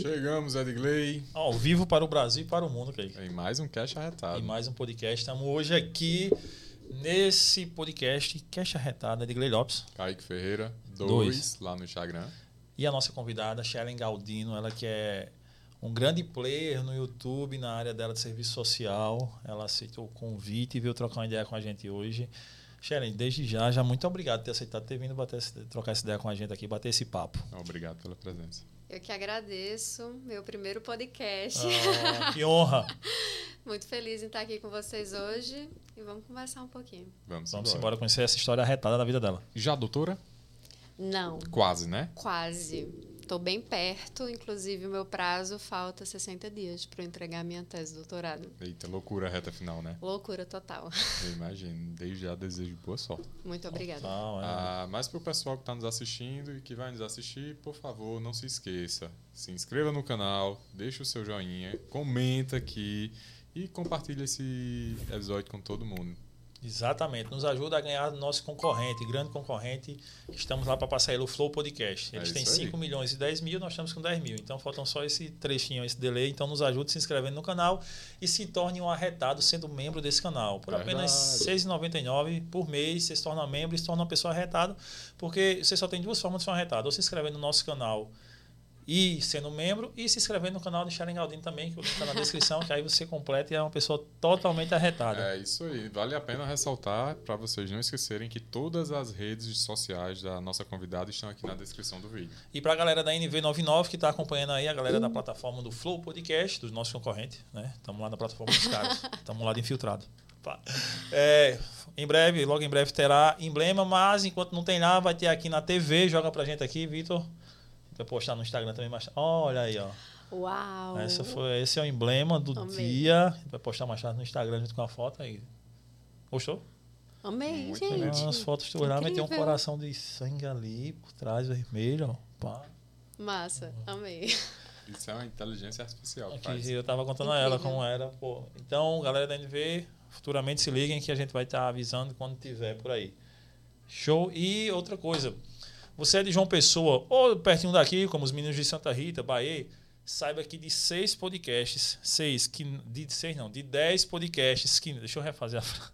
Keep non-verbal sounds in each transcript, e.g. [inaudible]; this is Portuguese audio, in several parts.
Chegamos, Edgley. Ao vivo para o Brasil e para o mundo, Kaique. Em mais um Cash Arretado. E mais um podcast. Estamos hoje aqui nesse podcast Cash Arretado, Edgley Lopes. Kaique Ferreira, 2, Dois. lá no Instagram. E a nossa convidada, Shellen Galdino, ela que é um grande player no YouTube na área dela de serviço social. Ela aceitou o convite e veio trocar uma ideia com a gente hoje. Shellen, desde já, já muito obrigado por ter aceitado ter vindo bater, trocar essa ideia com a gente aqui, bater esse papo. Obrigado pela presença. Eu que agradeço, meu primeiro podcast. Ah, [laughs] que honra! Muito feliz em estar aqui com vocês hoje e vamos conversar um pouquinho. Vamos, Vamos embora. embora conhecer essa história arretada da vida dela. Já, doutora? Não, Quase, né? quase. Estou bem perto, inclusive o meu prazo falta 60 dias para eu entregar minha tese de doutorado. Eita, loucura a reta final, né? Loucura total. [laughs] Eu imagino. Desde já desejo boa sorte. Muito obrigada. Tal, é. Ah, mas pro pessoal que está nos assistindo e que vai nos assistir, por favor, não se esqueça. Se inscreva no canal, deixa o seu joinha, comenta aqui e compartilha esse episódio com todo mundo. Exatamente, nos ajuda a ganhar nosso concorrente, grande concorrente. Estamos lá para passar ele, o Flow Podcast. Eles É têm isso aí. 5 milhões e 10 mil, nós estamos com 10 mil. Então faltam só esse trechinho, esse delay. Então nos ajude se inscrevendo no canal e se torne um arretado sendo membro desse canal. Por apenas R$ Verdade. 6,99 por mês, você se torna membro e se torna uma pessoa arretada. Porque você só tem duas formas de ser um arretado: ou se inscrevendo no nosso canal e sendo membro, e se inscrevendo no canal de Sharon Galdino também, que está na descrição, que aí você completa e é uma pessoa totalmente arretada. É isso aí. Vale a pena ressaltar para vocês não esquecerem que todas as redes sociais da nossa convidada estão aqui na descrição do vídeo. E para a galera da NV99 que está acompanhando aí, a galera da plataforma do Flow Podcast, dos nossos concorrentes, né? Estamos lá na plataforma dos caras. [laughs] Estamos lá de infiltrado. É, em breve, logo em breve terá emblema, mas enquanto não tem lá, vai ter aqui na TV. Joga pra gente aqui, Vitor. Vai postar no Instagram também mais tarde. Olha aí, ó. Uau! Essa foi, esse é o emblema do Amei. dia. Vai postar mais tarde no Instagram junto com a foto aí. Gostou? Amei, Muito gente. legal. Umas fotos tu olhar, vai ter um coração de sangue ali por trás, vermelho, ó. Pá. Massa, amei. Isso é uma inteligência artificial. que Aqui faz. eu tava contando a ela como era, pô. Então, galera da NV, futuramente se liguem que a gente vai estar avisando quando tiver por aí. Show. E outra coisa, você é de João Pessoa ou pertinho daqui, como os meninos de Santa Rita, Bahia, saiba que de seis podcasts, seis, que de seis não, de dez podcasts, que, deixa eu refazer a frase.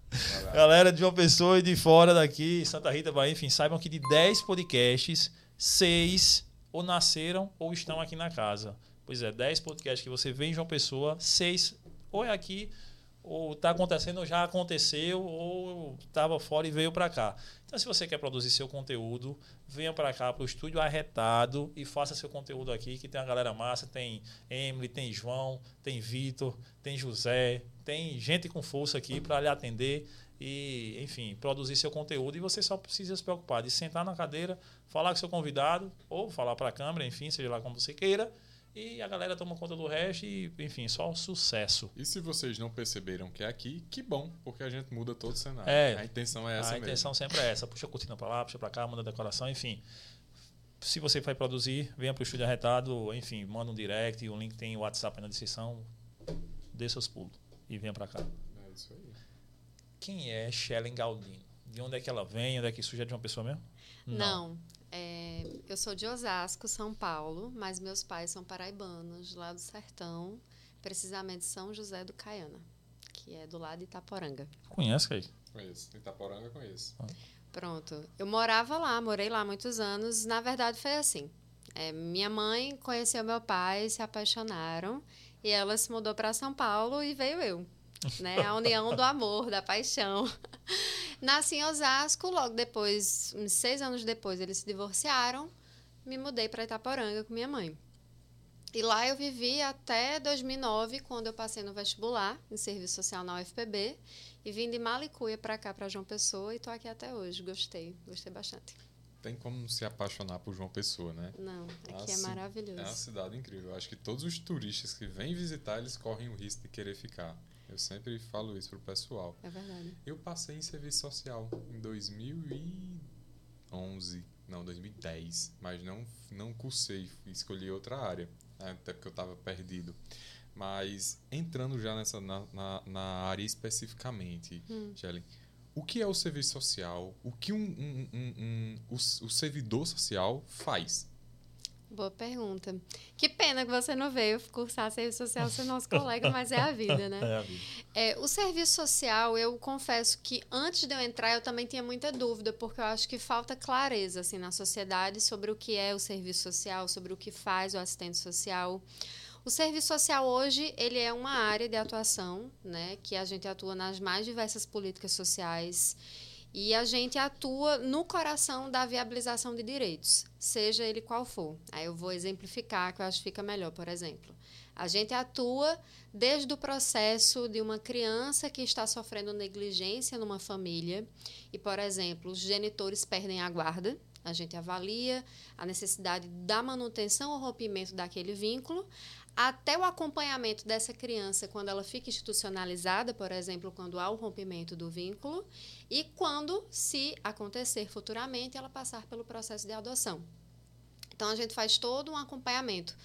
Galera de João Pessoa e de fora daqui, Santa Rita, Bahia, enfim, saibam que de 10 podcasts, 6 ou nasceram ou estão aqui na casa. Pois é, 10 podcasts que você vê em João Pessoa, 6 ou é aqui, ou está acontecendo, ou já aconteceu, ou estava fora e veio para cá. Então, se você quer produzir seu conteúdo, venha para cá, para o Estúdio Arretado e faça seu conteúdo aqui, que tem uma galera massa, tem Emily, tem João, tem Vitor, tem José, tem gente com força aqui para lhe atender e, enfim, produzir seu conteúdo. E você só precisa se preocupar de sentar na cadeira, falar com seu convidado, ou falar para a câmera, enfim, seja lá como você queira. E a galera toma conta do resto e, enfim, só sucesso. E se vocês não perceberam que é aqui, que bom, porque a gente muda todo o cenário. É. a intenção é essa a mesmo. intenção sempre é essa. Puxa a cortina para lá, puxa para cá, manda decoração, enfim. Se você vai produzir, venha para o Estúdio Arretado, enfim, manda um direct, o link tem o WhatsApp aí na descrição, dê seus pulos e venha para cá. É isso aí. Quem é Shellen Galdino? De onde é que ela vem? Onde é que surge de uma pessoa mesmo? Não. É, eu sou de Osasco, São Paulo, mas meus pais são paraibanos, lá do sertão, precisamente São José do Caiana, que é do lado de Itaporanga. Conhece, Kaique? Conheço. Itaporanga conheço. Pronto. Eu morava lá, morei lá muitos anos. Na verdade, foi assim. É, minha mãe conheceu meu pai, se apaixonaram e ela se mudou para São Paulo e veio eu. Né? A união do amor, da paixão. [laughs] Nasci em Osasco, logo depois, uns seis anos depois, eles se divorciaram. Me mudei para Itaporanga com minha mãe. E lá eu vivi até 2009, quando eu passei no vestibular, em serviço social na UFPB. E vim de Malicuia para cá, para João Pessoa, e estou aqui até hoje. Gostei, gostei bastante. Tem como se apaixonar por João Pessoa, né? Não, aqui Ah, é sim. maravilhoso. É uma cidade incrível. Eu acho que todos os turistas que vêm visitar, eles correm o risco de querer ficar. Eu sempre falo isso pro pessoal. É verdade. Eu passei em serviço social em 2011, não, 2010, mas não, não cursei, escolhi outra área, né, até porque eu estava perdido. Mas entrando já nessa na, na, na área especificamente, Hum. Shelley, o que é o serviço social? O que um, um, um, um o, o servidor social faz? Boa pergunta. Que pena que você não veio cursar serviço social ser nosso colega, mas é a vida, né? [laughs] É a vida. É, o serviço social, eu confesso que antes de eu entrar eu também tinha muita dúvida, porque eu acho que falta clareza assim na sociedade sobre o que é o serviço social, sobre o que faz o assistente social. O serviço social hoje ele é uma área de atuação, né, que a gente atua nas mais diversas políticas sociais e a gente atua no coração da viabilização de direitos, seja ele qual for. Aí eu vou exemplificar, que eu acho que fica melhor, por exemplo. A gente atua desde o processo de uma criança que está sofrendo negligência numa família e, por exemplo, os genitores perdem a guarda. A gente avalia a necessidade da manutenção ou rompimento daquele vínculo até o acompanhamento dessa criança quando ela fica institucionalizada, por exemplo, quando há o rompimento do vínculo, e quando, se acontecer futuramente, ela passar pelo processo de adoção. Então, a gente faz todo um acompanhamento,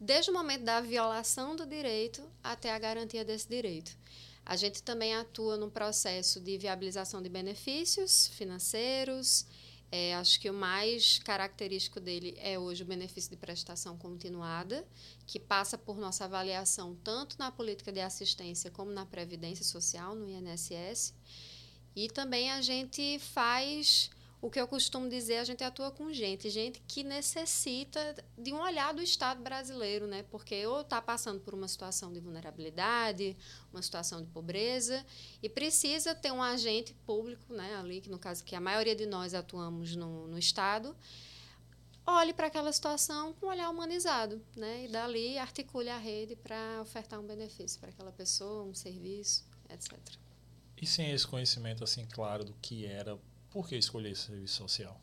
desde o momento da violação do direito até a garantia desse direito. A gente também atua no processo de viabilização de benefícios financeiros, é, acho que o mais característico dele é hoje o benefício de prestação continuada, que passa por nossa avaliação tanto na política de assistência como na previdência social, no INSS. E também a gente faz o que eu costumo dizer, a gente atua com gente, gente que necessita de um olhar do Estado brasileiro, né? Porque ou está passando por uma situação de vulnerabilidade, uma situação de pobreza, e precisa ter um agente público, né? Ali, que no caso que a maioria de nós atuamos no, no Estado, olhe para aquela situação com um olhar humanizado, né? E dali articule a rede para ofertar um benefício para aquela pessoa, um serviço, etc. E sem esse conhecimento assim claro do que era por que escolher esse serviço social?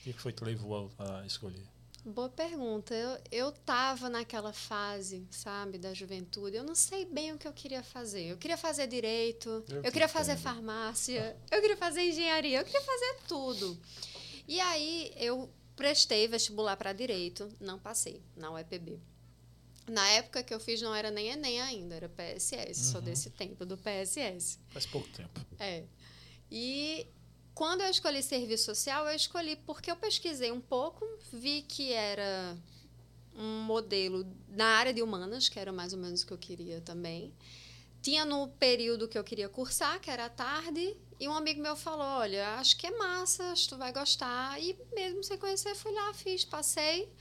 O que foi que levou a, escolher? Boa pergunta. Eu, eu tava naquela fase, sabe, da juventude. Eu não sei bem o que eu queria fazer. Eu queria fazer direito, eu, eu queria fazer farmácia, eu queria fazer engenharia, eu queria fazer tudo. E aí eu prestei vestibular para direito, não passei na UEPB. Na época que eu fiz não era nem ENEM ainda, era PSS, uhum. sou desse tempo do PSS. Faz pouco tempo. É. E quando eu escolhi serviço social, eu escolhi porque eu pesquisei um pouco, vi que era um modelo na área de humanas, que era mais ou menos o que eu queria também. Tinha no período que eu queria cursar, que era tarde, e um amigo meu falou: Olha, acho que é massa, acho que tu vai gostar. E mesmo sem conhecer, fui lá, fiz, passei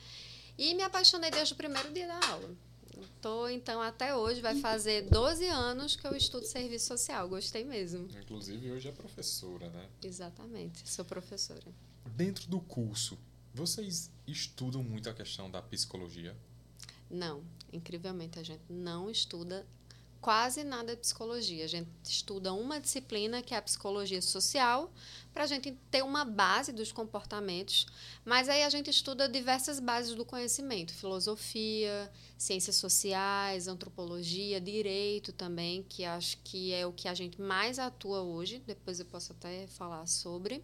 e me apaixonei desde o primeiro dia da aula. Estou, então, até hoje, vai fazer 12 anos que eu estudo serviço social. Gostei mesmo. Inclusive, hoje é professora, né? Exatamente, sou professora. Dentro do curso, vocês estudam muito a questão da psicologia? Não, incrivelmente, a gente não estuda quase nada de psicologia. A gente estuda uma disciplina que é a psicologia social, para a gente ter uma base dos comportamentos, mas aí a gente estuda diversas bases do conhecimento, filosofia, ciências sociais, antropologia, direito também, que acho que é o que a gente mais atua hoje, depois eu posso até falar sobre.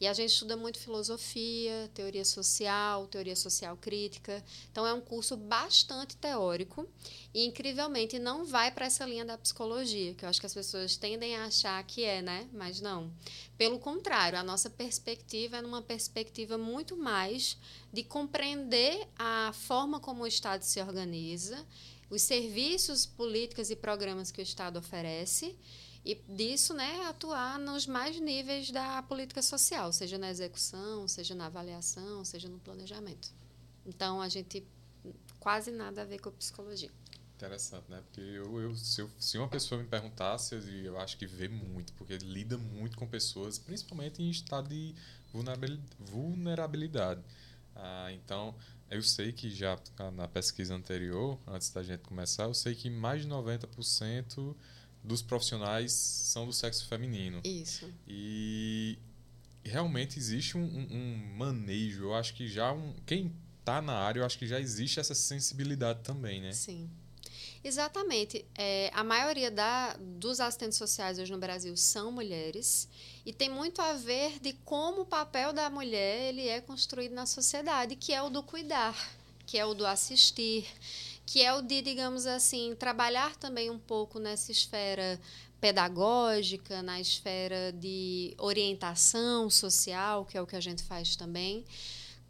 E a gente estuda muito filosofia, teoria social, teoria social crítica. Então é um curso bastante teórico e incrivelmente não vai para essa linha da psicologia, que eu acho que as pessoas tendem a achar que é, né? Mas não. Pelo contrário, a nossa perspectiva é numa perspectiva muito mais de compreender a forma como o Estado se organiza, os serviços, políticas e programas que o Estado oferece e disso, né, atuar nos mais níveis da política social, seja na execução, seja na avaliação, seja no planejamento. Então, a gente quase nada a ver com psicologia. Interessante, né? Porque eu, eu, se, eu, se uma pessoa me perguntasse, eu, acho que vê muito, porque lida muito com pessoas, principalmente em estado de vulnerabilidade. Ah, então, eu sei que já na pesquisa anterior, antes da gente começar, eu sei que mais de 90% dos profissionais são do sexo feminino. Isso. E realmente existe um, um, um manejo. Eu acho que já um, quem está na área, eu acho que já existe essa sensibilidade também, né? Sim. Exatamente. É, a maioria da, dos assistentes sociais hoje no Brasil são mulheres e tem muito a ver de como o papel da mulher ele é construído na sociedade, que é o do cuidar, que é o do assistir, que é o de, digamos assim, trabalhar também um pouco nessa esfera pedagógica, na esfera de orientação social, que é o que a gente faz também.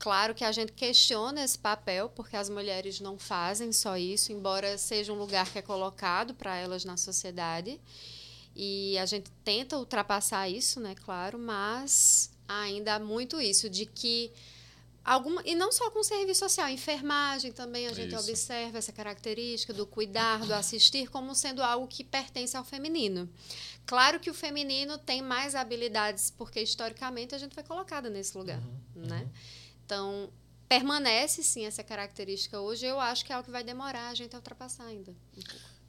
Claro que a gente questiona esse papel, porque as mulheres não fazem só isso, embora seja um lugar que é colocado para elas na sociedade. E a gente tenta ultrapassar isso, né, claro, mas ainda há muito isso de que alguma e não só com serviço social, enfermagem também a gente isso. observa essa característica do cuidar, do assistir como sendo algo que pertence ao feminino. Claro que o feminino tem mais habilidades porque historicamente a gente foi colocada nesse lugar, uhum, né? Uhum. Então, permanece sim essa característica hoje. Eu acho que é algo que vai demorar a gente a ultrapassar ainda.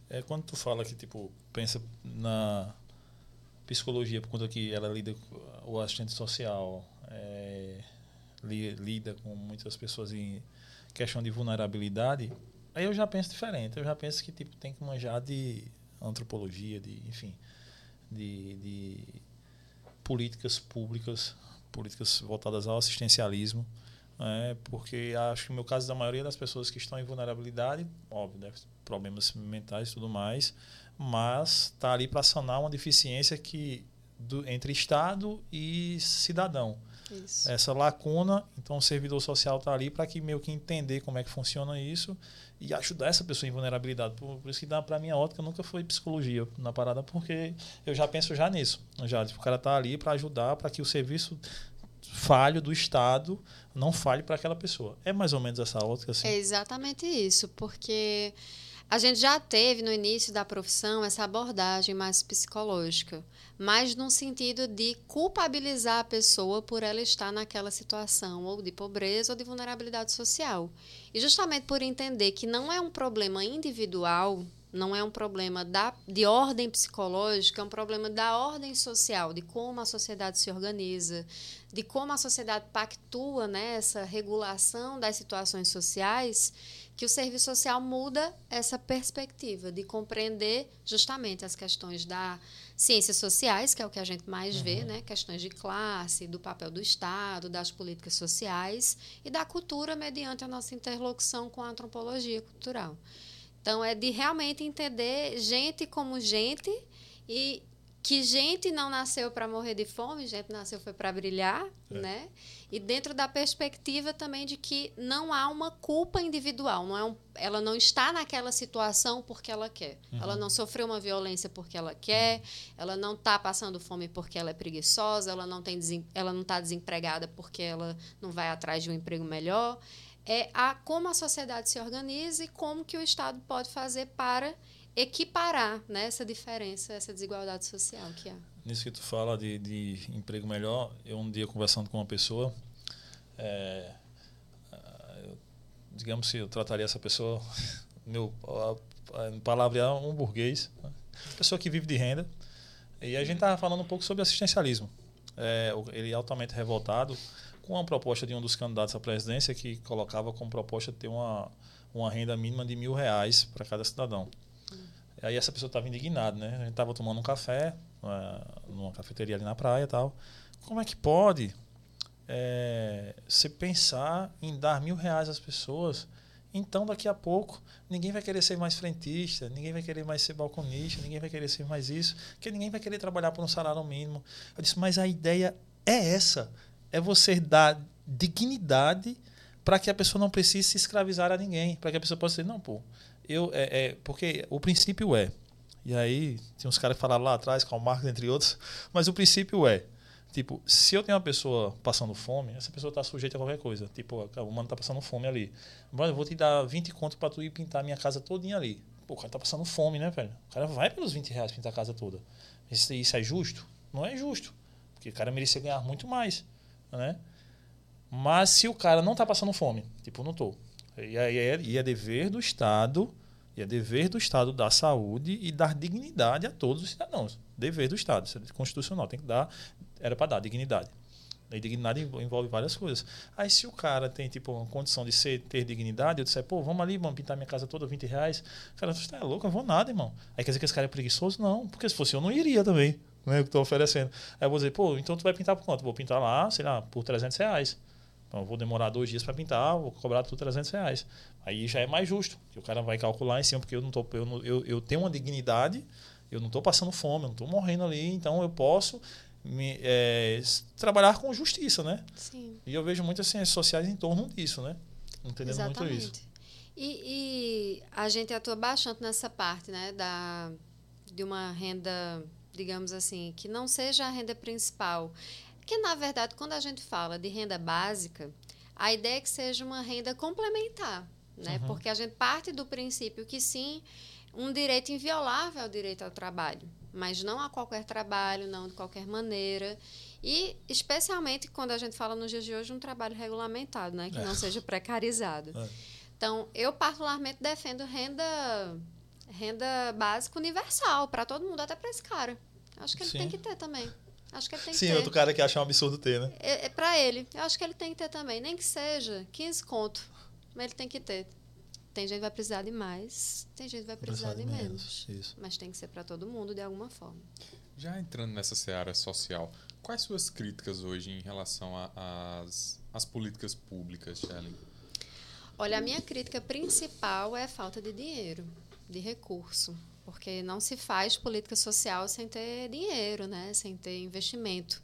É quando tu fala que tipo pensa na psicologia por conta que ela lida com o assistente social é, li, lida com muitas pessoas em questão de vulnerabilidade aí eu já penso diferente eu já penso que tipo tem que manjar de antropologia de enfim de, de políticas públicas políticas voltadas ao assistencialismo é, porque acho que no meu caso da maioria das pessoas que estão em vulnerabilidade, óbvio, deve ter problemas mentais e tudo mais, mas está ali para sanar uma deficiência que do, entre Estado e cidadão. Isso. Essa lacuna, então o servidor social está ali para que meio que entender como é que funciona isso e ajudar essa pessoa em vulnerabilidade. Por, por isso que dá para minha ótica nunca foi psicologia na parada, porque eu já penso já nisso. Já, tipo, o cara está ali para ajudar para que o serviço falho do Estado não falhe para aquela pessoa. É mais ou menos essa ótica assim? É exatamente isso, porque a gente já teve no início da profissão essa abordagem mais psicológica, mas no sentido de culpabilizar a pessoa por ela estar naquela situação ou de pobreza ou de vulnerabilidade social. E justamente por entender que não é um problema individual não é um problema da, de ordem psicológica, é um problema da ordem social, de como a sociedade se organiza, de como a sociedade pactua né, essa regulação das situações sociais, que o serviço social muda essa perspectiva de compreender justamente as questões da ciências sociais, que é o que a gente mais uhum. vê, né? questões de classe, do papel do Estado, das políticas sociais e da cultura mediante a nossa interlocução com a antropologia cultural. Então, é de realmente entender gente como gente e que gente não nasceu para morrer de fome, gente nasceu foi para brilhar, é. né? E dentro da perspectiva também de que não há uma culpa individual, não é um, ela não está naquela situação porque ela quer. Uhum. Ela não sofreu uma violência porque ela quer, ela não está passando fome porque ela é preguiçosa, ela não tem ela não está desempregada porque ela não vai atrás de um emprego melhor é a como a sociedade se organiza e como que o Estado pode fazer para equiparar né, essa diferença, essa desigualdade social que há. Nisso que tu fala de, de emprego melhor, eu um dia conversando com uma pessoa, é, eu, digamos que eu trataria essa pessoa, [laughs] meu palavra um burguês, né? pessoa que vive de renda, e a gente estava falando um pouco sobre assistencialismo. É, ele é altamente revoltado com a proposta de um dos candidatos à presidência que colocava como proposta ter uma, uma renda mínima de mil reais para cada cidadão. Aí essa pessoa estava indignada, né? A gente estava tomando um café uh, numa cafeteria ali na praia e tal. Como é que pode é, se pensar em dar mil reais às pessoas? Então, daqui a pouco, ninguém vai querer ser mais frentista, ninguém vai querer mais ser balconista, ninguém vai querer ser mais isso, porque ninguém vai querer trabalhar por um salário mínimo. Eu disse, mas a ideia é essa é você dar dignidade para que a pessoa não precise se escravizar a ninguém, para que a pessoa possa dizer, não, pô, eu, é, é, porque o princípio é, e aí tem uns caras que falaram lá atrás, Karl Marx, entre outros, [laughs] mas o princípio é, tipo, se eu tenho uma pessoa passando fome, essa pessoa está sujeita a qualquer coisa, tipo, o mano está passando fome ali, mas eu vou te dar 20 conto para tu ir pintar minha casa todinha ali. Pô, o cara está passando fome, né, velho? O cara vai pelos 20 reais pintar a casa toda. Isso, isso é justo? Não é justo, porque o cara merecia ganhar muito mais né? Mas se o cara não está passando fome, tipo, não estou. E aí é, e é dever do Estado, e é dever do Estado dar saúde e dar dignidade a todos os cidadãos. Dever do Estado, isso é constitucional, tem que dar, era para dar dignidade. E dignidade envolve várias coisas. Aí se o cara tem tipo uma condição de ser, ter dignidade, eu disser, pô, vamos ali, vamos pintar minha casa toda 20 reais. O cara, você tá louco, eu vou nada, irmão. Aí quer dizer que esse cara é preguiçoso? Não, porque se fosse eu não iria também né, que estou oferecendo. Aí eu vou dizer, pô, então tu vai pintar por quanto? Vou pintar lá, sei lá, por 300 reais. Então eu vou demorar dois dias para pintar, vou cobrar por 300 reais. Aí já é mais justo, que o cara vai calcular em cima, porque eu não tô, eu, eu, eu tenho uma dignidade Eu não estou passando fome, eu não estou morrendo ali, então eu posso me, é, trabalhar com justiça, né? Sim. E eu vejo muitas ciências sociais em torno disso, né? Entendendo muito isso. Exatamente. E, e a gente atua bastante nessa parte, né, da, de uma renda, digamos assim, que não seja a renda principal. Que, na verdade, quando a gente fala de renda básica, a ideia é que seja uma renda complementar, né? Uhum. Porque a gente parte do princípio que, sim, um direito inviolável é o direito ao trabalho, mas não a qualquer trabalho, não de qualquer maneira. E, especialmente, quando a gente fala nos dias de hoje, um trabalho regulamentado, né? Que É. não seja precarizado. É. Então, eu particularmente defendo renda renda básica universal para todo mundo, até para esse cara. Acho que ele Sim. tem que ter também. Acho que ele tem que Sim, ter. outro cara que acha um absurdo ter, né? É, é para ele. Eu acho que ele tem que ter também. Nem que seja 15 conto. Mas ele tem que ter. Tem gente que vai precisar de mais, tem gente que vai precisar de menos. Isso. Mas tem que ser para todo mundo de alguma forma. Já entrando nessa seara social, quais suas críticas hoje em relação às políticas públicas, Shelley? Olha, a minha crítica principal é a falta de dinheiro, de recurso, porque não se faz política social sem ter dinheiro, né? sem ter investimento.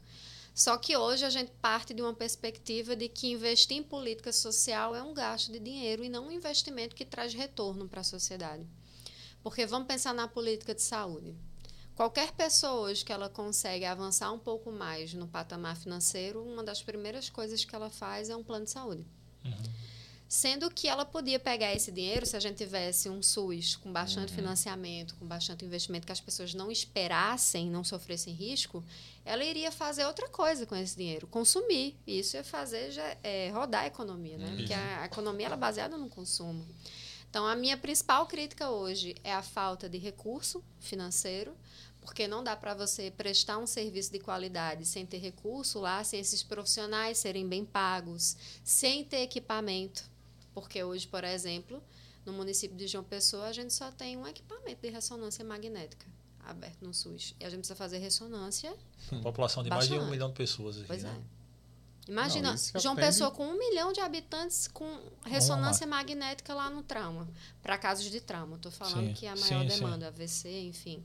Só que hoje a gente parte de uma perspectiva de que investir em política social é um gasto de dinheiro e não um investimento que traz retorno para a sociedade. Porque vamos pensar na política de saúde. Qualquer pessoa hoje que ela consegue avançar um pouco mais no patamar financeiro, uma das primeiras coisas que ela faz é um plano de saúde. Sendo que ela podia pegar esse dinheiro, se a gente tivesse um SUS com bastante financiamento, com bastante investimento, que as pessoas não esperassem, não sofressem risco, ela iria fazer outra coisa com esse dinheiro, consumir. E isso ia fazer já, é, rodar a economia, né? Porque a, a economia ela é baseada no consumo. Então, a minha principal crítica hoje é a falta de recurso financeiro, porque não dá para você prestar um serviço de qualidade sem ter recurso lá, sem esses profissionais serem bem pagos, sem ter equipamento. Porque hoje, por exemplo, no município de João Pessoa, a gente só tem um equipamento de ressonância magnética aberto no SUS. E a gente precisa fazer ressonância. População de mais de um Bastante. milhão de pessoas aqui, Pois né? é. Imagina, Não, João Pessoa com um milhão de habitantes com ressonância magnética lá no trauma, para casos de trauma. Estou falando Sim, que é a maior sim, sim. demanda, AVC, enfim.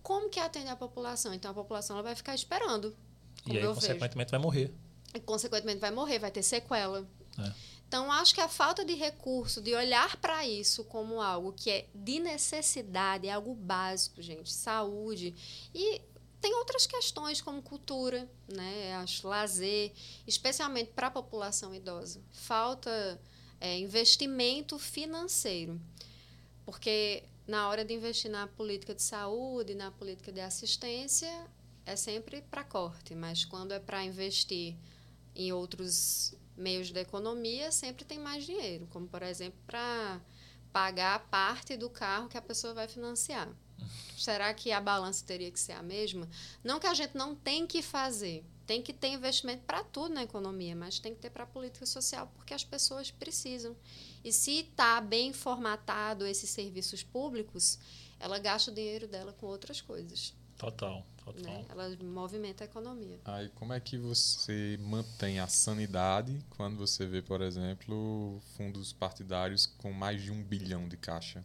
Como que atende a população? Então a população ela vai ficar esperando. Como E aí, eu vejo. consequentemente, vai morrer. E, consequentemente, vai morrer, vai ter sequela. É. Então, acho que a falta de recurso, de olhar para isso como algo que é de necessidade, é algo básico, gente, saúde. E tem outras questões como cultura, né? Acho lazer, especialmente para a população idosa. Falta é, investimento financeiro. Porque na hora de investir na política de saúde, na política de assistência, é sempre para corte, mas quando é para investir em outros meios da economia, sempre tem mais dinheiro, como por exemplo para pagar parte do carro que a pessoa vai financiar. [laughs] Será que a balança teria que ser a mesma? Não que a gente não tem que fazer, tem que ter investimento para tudo na economia, mas tem que ter para a política social porque as pessoas precisam. E se está bem formatado esses serviços públicos, ela gasta o dinheiro dela com outras coisas. Total, total. Né? Ela movimenta a economia. Aí, como é que você mantém a sanidade quando você vê, por exemplo, fundos partidários com mais de um bilhão de caixa?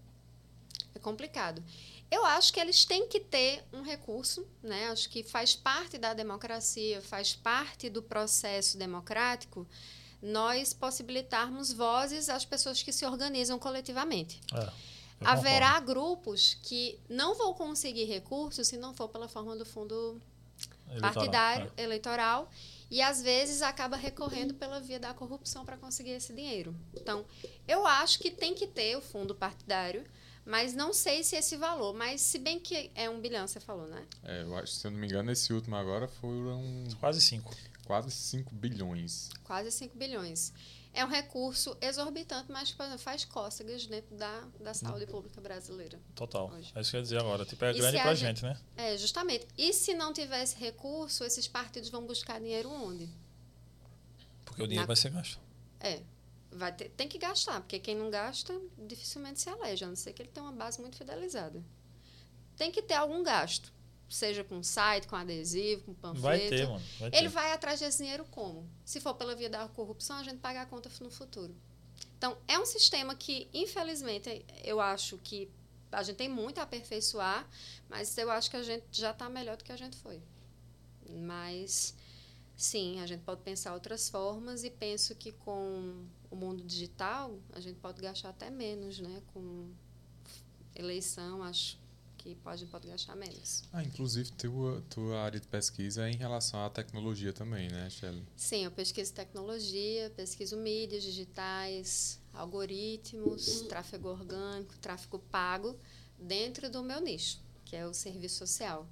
É complicado. Eu acho que eles têm que ter um recurso, né? Acho que faz parte da democracia, faz parte do processo democrático nós possibilitarmos vozes às pessoas que se organizam coletivamente. É, Haverá grupos que não vão conseguir recursos se não for pela forma do fundo concordo. partidário, É. eleitoral, e às vezes acaba recorrendo pela via da corrupção para conseguir esse dinheiro. Então, eu acho que tem que ter o fundo partidário, mas não sei se esse valor, mas se bem que é um bilhão, você falou, né? É, eu acho, se eu não me engano, esse último agora foram Quase cinco. quase 5 bilhões. Quase 5 bilhões. É um recurso exorbitante, mas exemplo, faz cócegas dentro da, da saúde pública brasileira. Total. Hoje. É isso que eu ia dizer agora. Tipo, é E grande pra a gente, né? É, justamente. E se não tiver esse recurso, esses partidos vão buscar dinheiro onde? Porque o dinheiro Na- vai ser gasto. É. Vai ter, tem que gastar, porque quem não gasta dificilmente se aleja, a não ser que ele tenha uma base muito fidelizada. Tem que ter algum gasto. Seja com site, com adesivo, com panfleto. Vai ter, mano. Vai ter. Ele vai atrás desse dinheiro como? Se for pela via da corrupção, a gente paga a conta no futuro. Então, é um sistema que, infelizmente, eu acho que a gente tem muito a aperfeiçoar, mas eu acho que a gente já está melhor do que a gente foi. Mas sim, a gente pode pensar outras formas e penso que com o mundo digital a gente pode gastar até menos, né? Com eleição, acho que pode, pode gastar menos. Ah, inclusive, tua, tua área de pesquisa é em relação à tecnologia também, né, Shelly? Sim, eu pesquiso tecnologia, pesquiso mídias digitais, algoritmos, tráfego orgânico, tráfego pago, dentro do meu nicho, que é o serviço social.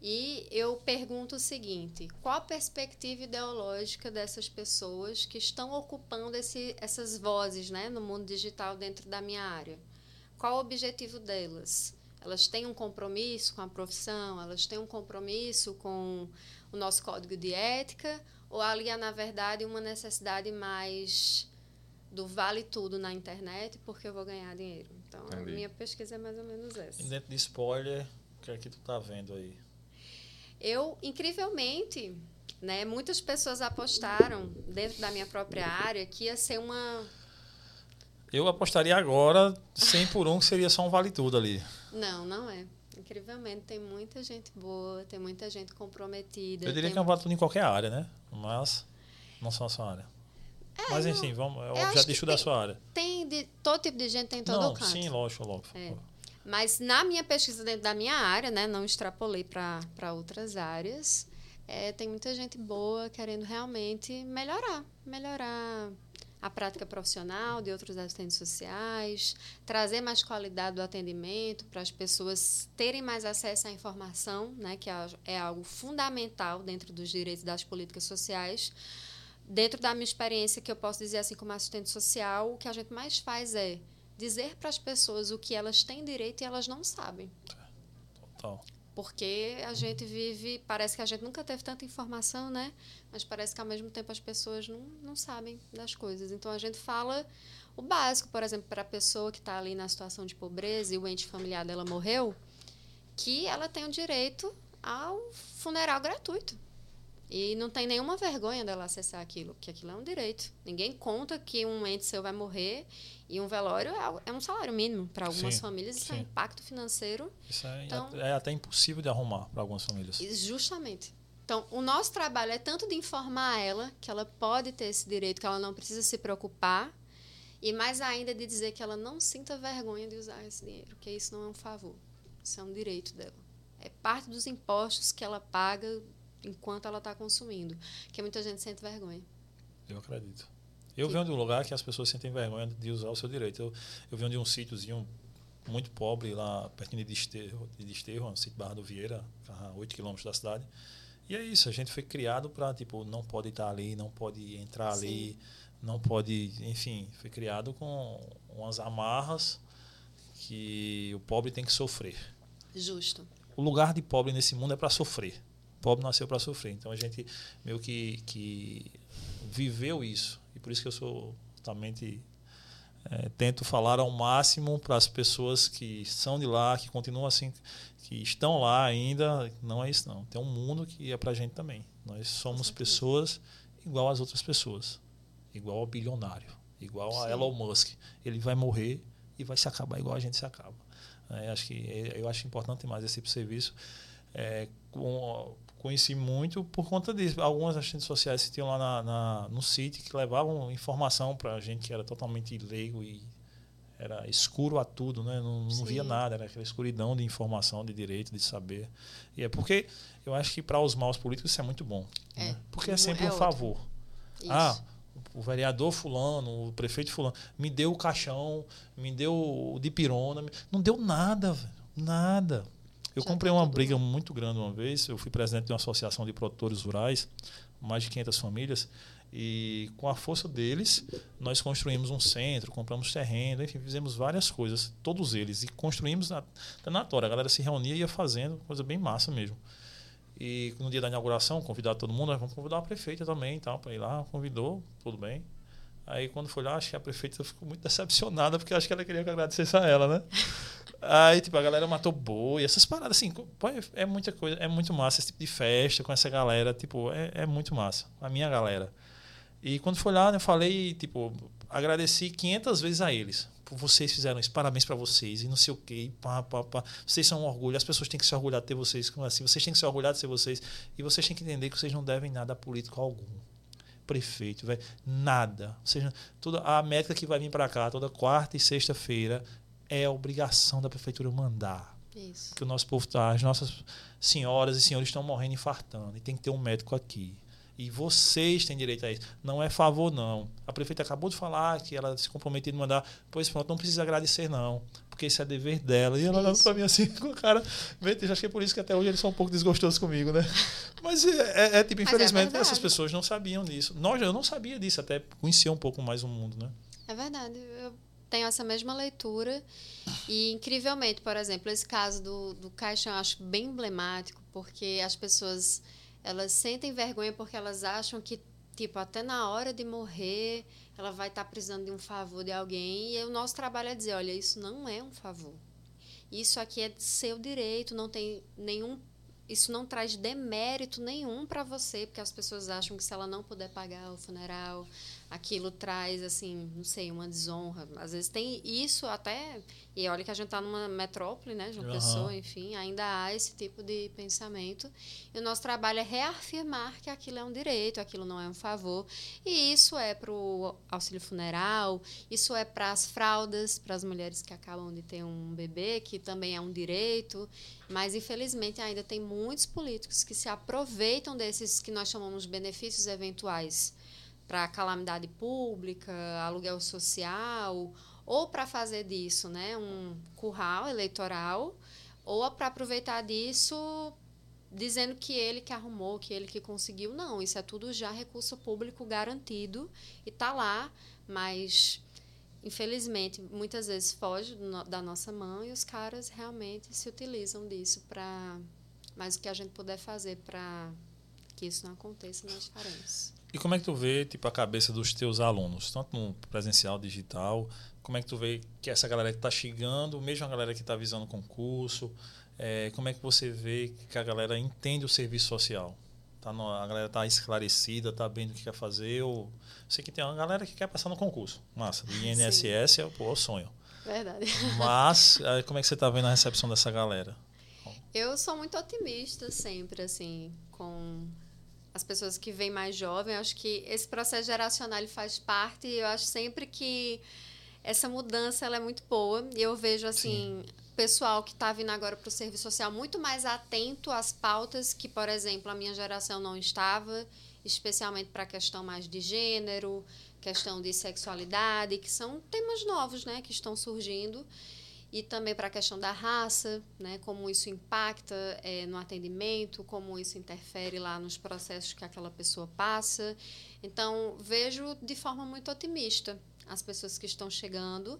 E eu pergunto o seguinte: qual a perspectiva ideológica dessas pessoas que estão ocupando esse, essas vozes né, no mundo digital dentro da minha área? Qual o objetivo delas? Elas têm um compromisso com a profissão? Elas têm um compromisso com o nosso código de ética? Ou ali há, na verdade, uma necessidade mais do vale tudo na internet porque eu vou ganhar dinheiro? Então, Entendi. a minha pesquisa é mais ou menos essa. E dentro de spoiler, o que é que tu tá vendo aí? Eu, incrivelmente, né, muitas pessoas apostaram dentro da minha própria área que ia ser uma. Eu apostaria agora 100 por 1 que seria só um vale tudo ali. Não, não é. Incrivelmente, tem muita gente boa, tem muita gente comprometida. Eu diria que é um vale tudo em qualquer área, né? Mas não só na sua área. Mas não- enfim, vamos, é o objetivo da sua área. Tem de todo tipo de gente tem em todo não, canto. sim, lógico, lógico. É. Mas na minha pesquisa dentro da minha área, né, não extrapolei para outras áreas, é, tem muita gente boa querendo realmente melhorar, melhorar a prática profissional de outros assistentes sociais, trazer mais qualidade do atendimento para as pessoas terem mais acesso à informação, né, que é- é algo fundamental dentro dos direitos das políticas sociais. Dentro da minha experiência, que eu posso dizer assim como assistente social, o que a gente mais faz é dizer para as pessoas o que elas têm direito e elas não sabem. Total. Porque a gente vive, parece que a gente nunca teve tanta informação, né? Mas parece que ao mesmo tempo as pessoas não, não sabem das coisas. Então a gente fala o básico, por exemplo, para a pessoa que está ali na situação de pobreza e o ente familiar dela morreu, que ela tem o direito ao funeral gratuito. E não tem nenhuma vergonha dela acessar aquilo, porque aquilo é um direito. Ninguém conta que um ente seu vai morrer e um velório é é um salário mínimo. Para algumas Sim, famílias, isso é um sim. impacto financeiro Isso é, Então- é até impossível de arrumar para algumas famílias. Justamente. Então, o nosso trabalho é tanto de informar ela que ela pode ter esse direito, que ela não precisa se preocupar, e mais ainda de dizer que ela não sinta vergonha de usar esse dinheiro, porque isso não é um favor, isso é um direito dela. É parte dos impostos que ela paga enquanto ela está consumindo, que muita gente sente vergonha. Eu acredito. Eu Sim. venho de um lugar que as pessoas sentem vergonha de usar o seu direito. Eu, eu venho de um sítiozinho muito pobre lá pertinho de Desterro, de Desterro no sítio Barra do Vieira, a 8 quilômetros da cidade. E é isso, a gente foi criado para, tipo, não pode estar ali, não pode entrar ali, não pode, enfim, foi criado com umas amarras que o pobre tem que sofrer. Justo. O lugar de pobre nesse mundo é para sofrer. Pobre nasceu para sofrer. Então a gente meio que, que viveu isso. E por isso que eu sou totalmente. eh, tento falar ao máximo para as pessoas que são de lá, que continuam assim, que estão lá ainda. Não é isso, não. Tem um mundo que é para a gente também. Nós somos pessoas igual às outras pessoas. Igual ao bilionário. Igual a Sim. Elon Musk. Ele vai morrer e vai se acabar igual a gente se acaba. É, acho que é- eu acho importante mais esse tipo de serviço. É, com- conheci muito por conta disso. Algumas assistentes sociais que tinham lá na, na- no sítio que levavam informação para a gente que era totalmente leigo e era escuro a tudo, né? não, não via nada, era aquela escuridão de informação, de direito, de saber. E é porque eu acho que para os maus políticos isso é muito bom. É. né? Porque é sempre é um favor. Isso. Ah, o vereador fulano, o prefeito fulano, me deu o caixão, me deu o de pirona. Não deu nada, velho. Nada. Eu Já comprei uma briga muito grande uma vez. Eu fui presidente de uma associação de produtores rurais, mais de 500 famílias. E com a força deles, nós construímos um centro, compramos terreno, enfim, fizemos várias coisas, todos eles. E construímos na, na tora. A galera se reunia e ia fazendo, coisa bem massa mesmo. E no dia da inauguração, convidar todo mundo, "Ah, vamos convidar a prefeita também, tal, para ir lá, convidou, tudo bem. Aí quando foi lá, acho que a prefeita ficou muito decepcionada, porque acho que ela queria que eu agradecesse a ela, né? [laughs] Aí, tipo, a galera matou boi, essas paradas, assim, é, é muita coisa, é muito massa esse tipo de festa com essa galera, tipo, é, é muito massa, a minha galera. E quando foi lá, né, eu falei, tipo, agradeci 500 vezes a eles, vocês fizeram isso, parabéns para vocês, e não sei o quê, pá, pá, pá. Vocês são um orgulho, as pessoas têm que se orgulhar de ter vocês, como assim, vocês têm que se orgulhar de ser vocês, e vocês têm que entender que vocês não devem nada a político algum. Prefeito, véio, nada. Ou seja, toda a métrica que vai vir para cá toda quarta e sexta-feira é obrigação da prefeitura mandar. Isso. Que o nosso povo tá, as nossas senhoras e senhores estão morrendo infartando, e tem que ter um médico aqui. E vocês têm direito a isso. Não é favor, não. A prefeita acabou de falar que ela se comprometeu em mandar. Pois pronto, não precisa agradecer, não. Porque esse é dever dela. E ela olhando para mim assim, [laughs] com o cara. Acho que é por isso que até hoje eles são um pouco desgostosos comigo, né? [laughs] Mas é, é, é tipo, é infelizmente, é essas pessoas não sabiam disso. Nós, eu não sabia disso, até conhecia um pouco mais o mundo, né? É verdade. Eu tenho essa mesma leitura. E, incrivelmente, por exemplo, esse caso do, do caixão eu acho bem emblemático, porque as pessoas elas sentem vergonha porque elas acham que, tipo, até na hora de morrer, ela vai estar tá precisando de um favor de alguém. E o nosso trabalho é dizer: olha, isso não é um favor. Isso aqui é seu direito, não tem nenhum. Isso não traz demérito nenhum para você, porque as pessoas acham que se ela não puder pagar o funeral, aquilo traz, assim, não sei, uma desonra. Às vezes tem isso até. E olha que a gente está numa metrópole, né, João uhum. Pessoa, enfim, ainda há esse tipo de pensamento. E o nosso trabalho é reafirmar que aquilo é um direito, aquilo não é um favor. E isso é para o auxílio funeral, isso é para as fraldas, para as mulheres que acabam de ter um bebê, que também é um direito. Mas, infelizmente, ainda tem muitos políticos que se aproveitam desses que nós chamamos de benefícios eventuais para calamidade pública, aluguel social, ou para fazer disso né, um curral eleitoral, ou para aproveitar disso dizendo que ele que arrumou, que ele que conseguiu. Não, isso é tudo já recurso público garantido e está lá, mas infelizmente muitas vezes foge da nossa mão e os caras realmente se utilizam disso para. Mas o que a gente puder fazer para que isso não aconteça, nós faremos. E como é que tu vê tipo, a cabeça dos teus alunos, tanto no presencial, digital, como é que tu vê que essa galera que está chegando, mesmo a galera que está visando concurso, é, como é que você vê que a galera entende o serviço social? Tá no, a galera está esclarecida, está bem do que quer fazer? Ou... Sei que tem uma galera que quer passar no concurso. Massa, do INSS é, pô, é o sonho. Verdade. Mas [laughs] como é que você está vendo a recepção dessa galera? Eu sou muito otimista sempre, assim, com as pessoas que vêm mais jovens. Acho que esse processo geracional ele faz parte e eu acho sempre que essa mudança ela é muito boa. E eu vejo assim, Sim. pessoal que está vindo agora para o serviço social muito mais atento às pautas que, por exemplo, a minha geração não estava, especialmente para a questão mais de gênero, questão de sexualidade, que são temas novos, né, que estão surgindo e também para a questão da raça, né, como isso impacta é, no atendimento, como isso interfere lá nos processos que aquela pessoa passa. Então, vejo de forma muito otimista as pessoas que estão chegando.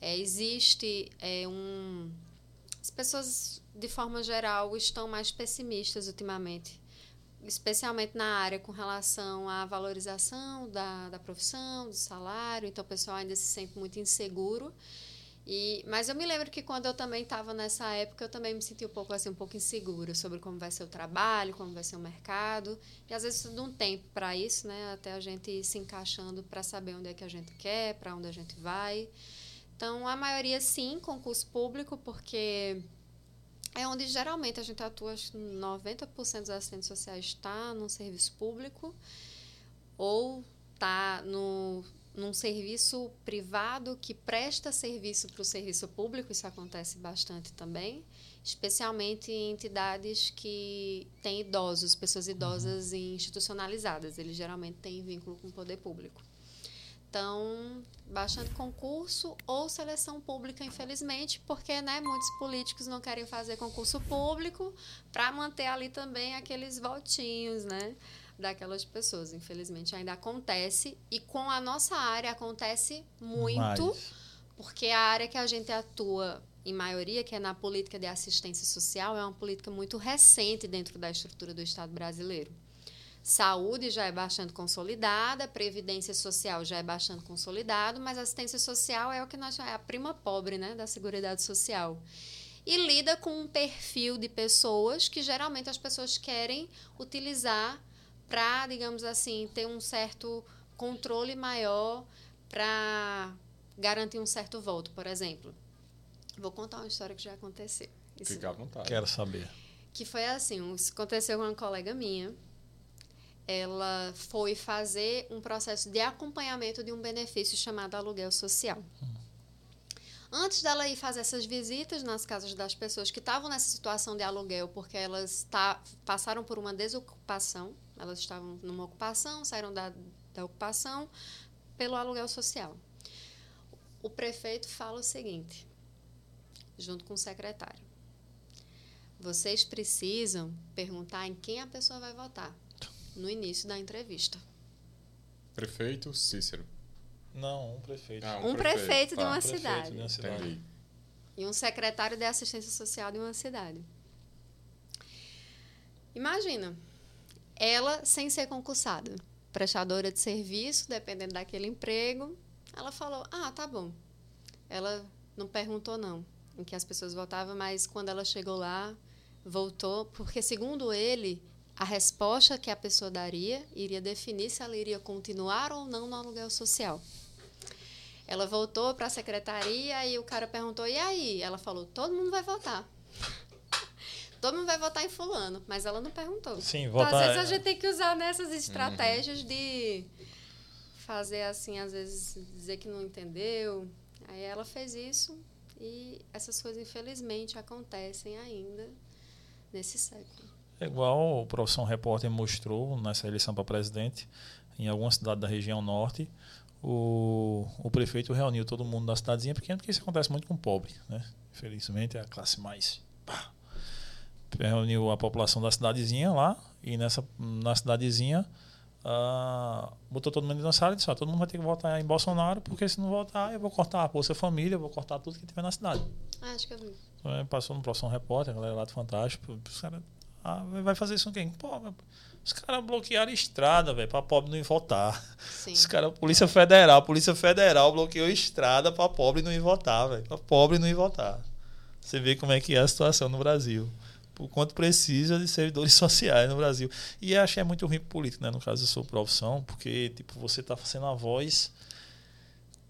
É, existe é, um. As pessoas, de forma geral, estão mais pessimistas ultimamente, especialmente na área com relação à valorização da, da profissão, do salário. Então, o pessoal ainda se sente muito inseguro. E, mas eu me lembro que quando eu também estava nessa época, eu também me senti um pouco assim, um pouco insegura sobre como vai ser o trabalho, como vai ser o mercado. E às vezes de um tempo para isso, né? Até a gente ir se encaixando para saber onde é que a gente quer, para onde a gente vai. Então, a maioria sim, concurso público, porque é onde geralmente a gente atua, acho que 90% dos assistentes sociais está no serviço público ou está no num serviço privado que presta serviço para o serviço público, isso acontece bastante também, especialmente em entidades que têm idosos, pessoas idosas uhum. institucionalizadas. Eles geralmente têm vínculo com o poder público. Então, bastante concurso ou seleção pública, infelizmente, porque né, muitos políticos não querem fazer concurso público para manter ali também aqueles votinhos, né? Daquelas pessoas. Infelizmente ainda acontece e com a nossa área acontece muito, Mais. porque a área que a gente atua em maioria, que é na política de assistência social, é uma política muito recente dentro da estrutura do Estado brasileiro. Saúde já é bastante consolidada, previdência social já é bastante consolidado, mas assistência social é o que nós é a prima pobre, né, da Seguridade Social. E lida com um perfil de pessoas que geralmente as pessoas querem utilizar para, digamos assim, ter um certo controle maior para garantir um certo voto, por exemplo. Vou contar uma história que já aconteceu. Isso, Fica à vontade. Quero saber. Que foi assim, isso aconteceu com uma colega minha. Ela foi fazer um processo de acompanhamento de um benefício chamado aluguel social. Hum. Antes dela ir fazer essas visitas nas casas das pessoas que estavam nessa situação de aluguel, porque elas tá, passaram por uma desocupação, elas estavam numa ocupação, saíram da, da ocupação pelo aluguel social. O prefeito fala o seguinte, junto com o secretário: vocês precisam perguntar em quem a pessoa vai votar no início da entrevista. Prefeito Cícero. Não, um prefeito. Ah, um, um, prefeito, prefeito de, uma prefeito cidade. de uma cidade. E um secretário de assistência social de uma cidade. Imagina, ela sem ser concursada, prestadora de serviço, dependendo daquele emprego, ela falou: "Ah, tá bom". Ela não perguntou não em que as pessoas votavam, mas quando ela chegou lá, voltou, porque segundo ele, a resposta que a pessoa daria iria definir se ela iria continuar ou não no aluguel social. Ela voltou para a secretaria e o cara perguntou: e aí? Ela falou: todo mundo vai votar. Todo mundo vai votar em Fulano, mas ela não perguntou. Sim, votar. Então, às vezes a gente tem que usar nessas estratégias uhum. de fazer assim, às vezes dizer que não entendeu. Aí ela fez isso e essas coisas, infelizmente, acontecem ainda nesse século. É igual o professor repórter mostrou nessa eleição para presidente, em alguma cidade da região norte, o, o prefeito reuniu todo mundo da cidadezinha pequena, porque isso acontece muito com o pobre, né? Infelizmente é a classe mais. Pá. Reuniu a população da cidadezinha lá, e nessa na cidadezinha uh, botou todo mundo na sala e disse: ó, todo mundo vai ter que votar em Bolsonaro, porque se não votar, eu vou cortar a Bolsa Família, eu vou cortar tudo que tiver na cidade. Ah, acho que eu vi. Então, passou no próximo repórter, a galera lá do Fantástico, os caras. Ah, vai fazer isso com quem? Pô, os caras bloquearam a estrada, velho, pra pobre não ir votar. Sim. Os caras, Polícia Federal, Polícia Federal bloqueou a estrada pra pobre não ir votar, velho. Pra pobre não ir votar. Você vê como é que é a situação no Brasil. Por quanto precisa de servidores [laughs] sociais no Brasil. E acho que é muito ruim pro político, né? No caso da sua profissão, porque, tipo, você tá fazendo a voz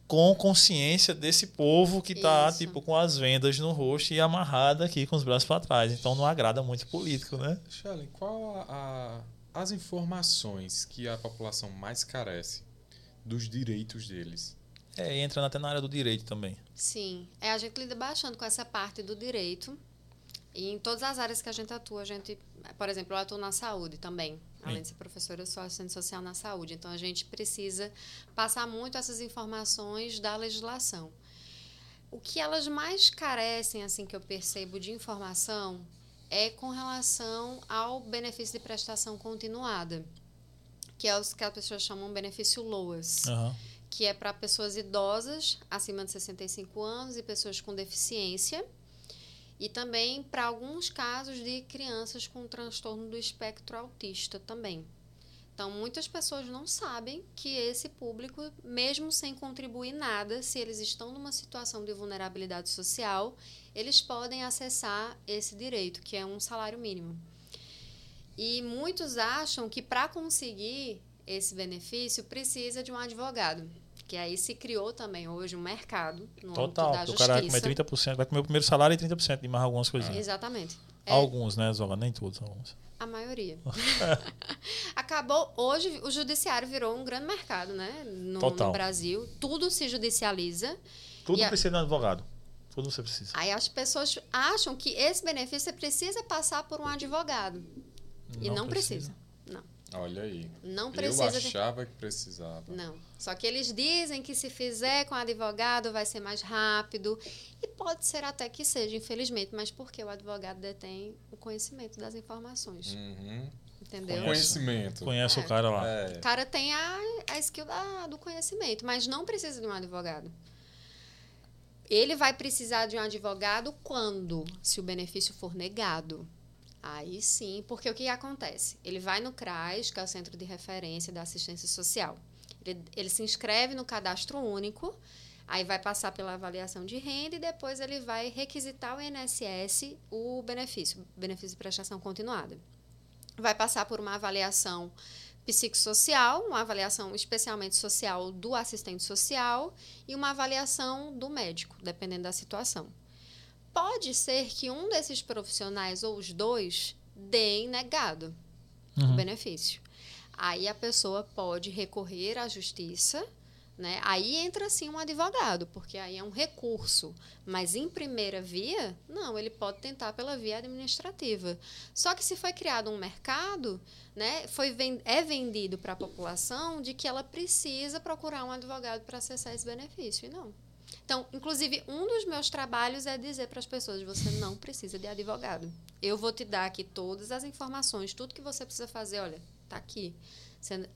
com consciência desse povo que tá, Isso. tipo, com as vendas no rosto e amarrada aqui com os braços para trás. Então não agrada muito político, né? Shelley, qual a as informações que a população mais carece dos direitos deles. É, entra até na área do direito também. Sim, é a gente lida bastante com essa parte do direito. E em todas as áreas que a gente atua, a gente, por exemplo, eu atuo na saúde também. Além Sim. de ser professora, eu sou assistente social na saúde. Então a gente precisa passar muito essas informações da legislação. O que elas mais carecem, assim, que eu percebo de informação, é com relação ao benefício de prestação continuada, que é os que as pessoas chamam benefício LOAS, uhum. que é para pessoas idosas acima de 65 anos e pessoas com deficiência, e também para alguns casos de crianças com transtorno do espectro autista também. Então, muitas pessoas não sabem que esse público, mesmo sem contribuir nada, se eles estão numa situação de vulnerabilidade social, eles podem acessar esse direito, que é um salário mínimo. E muitos acham que para conseguir esse benefício precisa de um advogado. Que aí se criou também hoje um mercado no Total, da o cara vai comer 30%, vai comer o primeiro salário e 30% de mais algumas coisinhas. É. Exatamente. É. Alguns, né, Zoga? Nem todos, alguns. A maioria. [laughs] [laughs] Acabou. Hoje o judiciário virou um grande mercado, né? No, Total. no Brasil. Tudo se judicializa. Tudo precisa de um advogado. Tudo você precisa. Aí as pessoas acham que esse benefício precisa passar por um advogado. Não e não precisa. precisa. Não. Olha aí. Não precisa. Eu achava que precisava. Não. Só que eles dizem que se fizer com advogado vai ser mais rápido. E pode ser até que seja, infelizmente, mas porque o advogado detém o conhecimento das informações. Uhum. Entendeu? Conhecimento. Conhece é. o cara lá. É. O cara tem a, a skill da, do conhecimento, mas não precisa de um advogado. Ele vai precisar de um advogado quando? Se o benefício for negado. Aí sim, porque o que acontece? Ele vai no CRAS, que é o Centro de Referência da Assistência Social. Ele, ele se inscreve no cadastro único, aí vai passar pela avaliação de renda e depois ele vai requisitar o INSS o benefício, benefício de prestação continuada. Vai passar por uma avaliação psicossocial, uma avaliação especialmente social do assistente social e uma avaliação do médico, dependendo da situação. Pode ser que um desses profissionais ou os dois deem negado Uhum. o benefício. Aí a pessoa pode recorrer à justiça, né? Aí entra sim um advogado, porque aí é um recurso. Mas em primeira via, não, ele pode tentar pela via administrativa. Só que se foi criado um mercado, né, foi é vendido para a população de que ela precisa procurar um advogado para acessar esse benefício. E não. Então, inclusive, um dos meus trabalhos é dizer para as pessoas: você não precisa de advogado. Eu vou te dar aqui todas as informações, tudo que você precisa fazer, olha, tá aqui.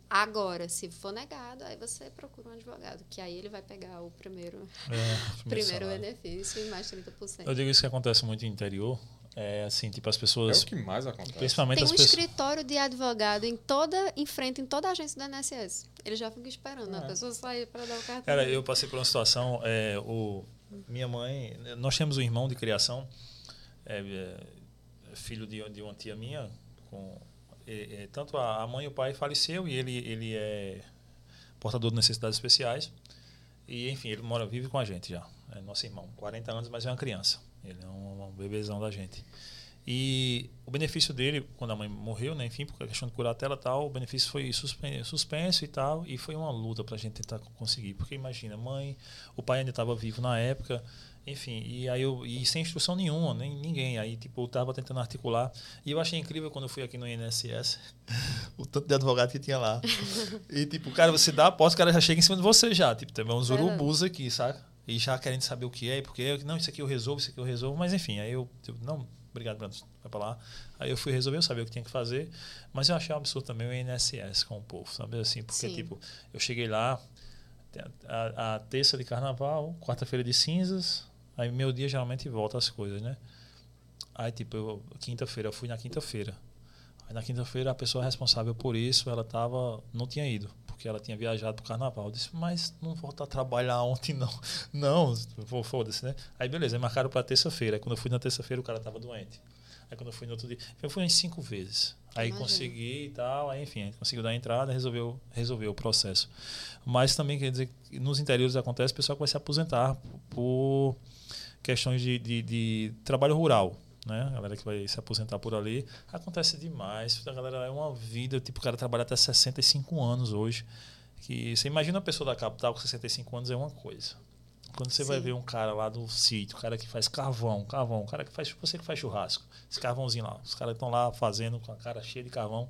Agora, se for negado, aí você procura um advogado, que aí ele vai pegar o primeiro, É, [laughs] primeiro salário. benefício e mais 30%. Eu digo isso que acontece muito no interior. É assim, tipo, as É pessoas. o que mais acontece. principalmente Tem as um pessoas. escritório de advogado em toda, em frente em toda a agência do INSS. Ele já fica esperando É. a pessoa sair para dar o cartão. Cara, eu passei por uma situação. É, o, minha mãe. Nós temos um irmão de criação, é, é, filho de, de uma tia minha. Com, é, é, tanto a, a mãe e o pai faleceu e ele, ele é portador de necessidades especiais. E, enfim, ele mora, vive com a gente já. É nosso irmão. 40 anos, mas é uma criança. Ele é um, um bebezão da gente. E o benefício dele, quando a mãe morreu, né, enfim, por questão de curatela e tal, o benefício foi suspen- suspenso e tal, e foi uma luta pra gente tentar conseguir. Porque imagina, mãe, o pai ainda estava vivo na época, enfim, e aí eu, e sem instrução nenhuma, nem ninguém. Aí, tipo, eu tava tentando articular. E eu achei incrível quando eu fui aqui no INSS, [laughs] o tanto de advogado que tinha lá. [laughs] e, tipo, cara, você dá a posse, o cara já chega em cima de você já. Tipo, tem uns urubus aqui, saca? E já querendo saber o que é, porque, não, isso aqui eu resolvo, isso aqui eu resolvo. Mas, enfim, aí eu, não, obrigado, Bruno, vai pra lá. Aí eu fui resolver, eu sabia o que tinha que fazer. Mas eu achei um absurdo também o INSS com o povo, sabe? Assim, porque, Sim. tipo, eu cheguei lá, a, a, terça de carnaval, quarta-feira de cinzas, aí meu dia geralmente volta as coisas, né? Aí, tipo, quinta-feira, eu fui na quinta-feira. Aí na quinta-feira a pessoa responsável por isso, ela tava, não tinha ido, porque ela tinha viajado pro carnaval. Eu disse, mas não voltar a trabalhar ontem, não. [laughs] Não, foda-se, né? Aí beleza, marcaram pra terça-feira. Aí quando eu fui na terça-feira, o cara tava doente. Aí quando eu fui no outro dia, eu fui em cinco vezes. Aí Imagino. consegui e tal, aí enfim, conseguiu dar a entrada, resolveu, resolveu o processo. Mas também quer dizer que nos interiores acontece o pessoal que vai se aposentar por- por questões de, de, de trabalho rural. Né? A galera que vai se aposentar por ali. Acontece demais. A galera é uma vida, tipo, o cara trabalha até 65 anos hoje. Que você imagina uma pessoa da capital com 65 anos é uma coisa. Quando você vai Sim. ver um cara lá do sítio, o cara que faz carvão, carvão, o cara que faz, você que faz churrasco, esse carvãozinho lá, os caras estão lá fazendo com a cara cheia de carvão.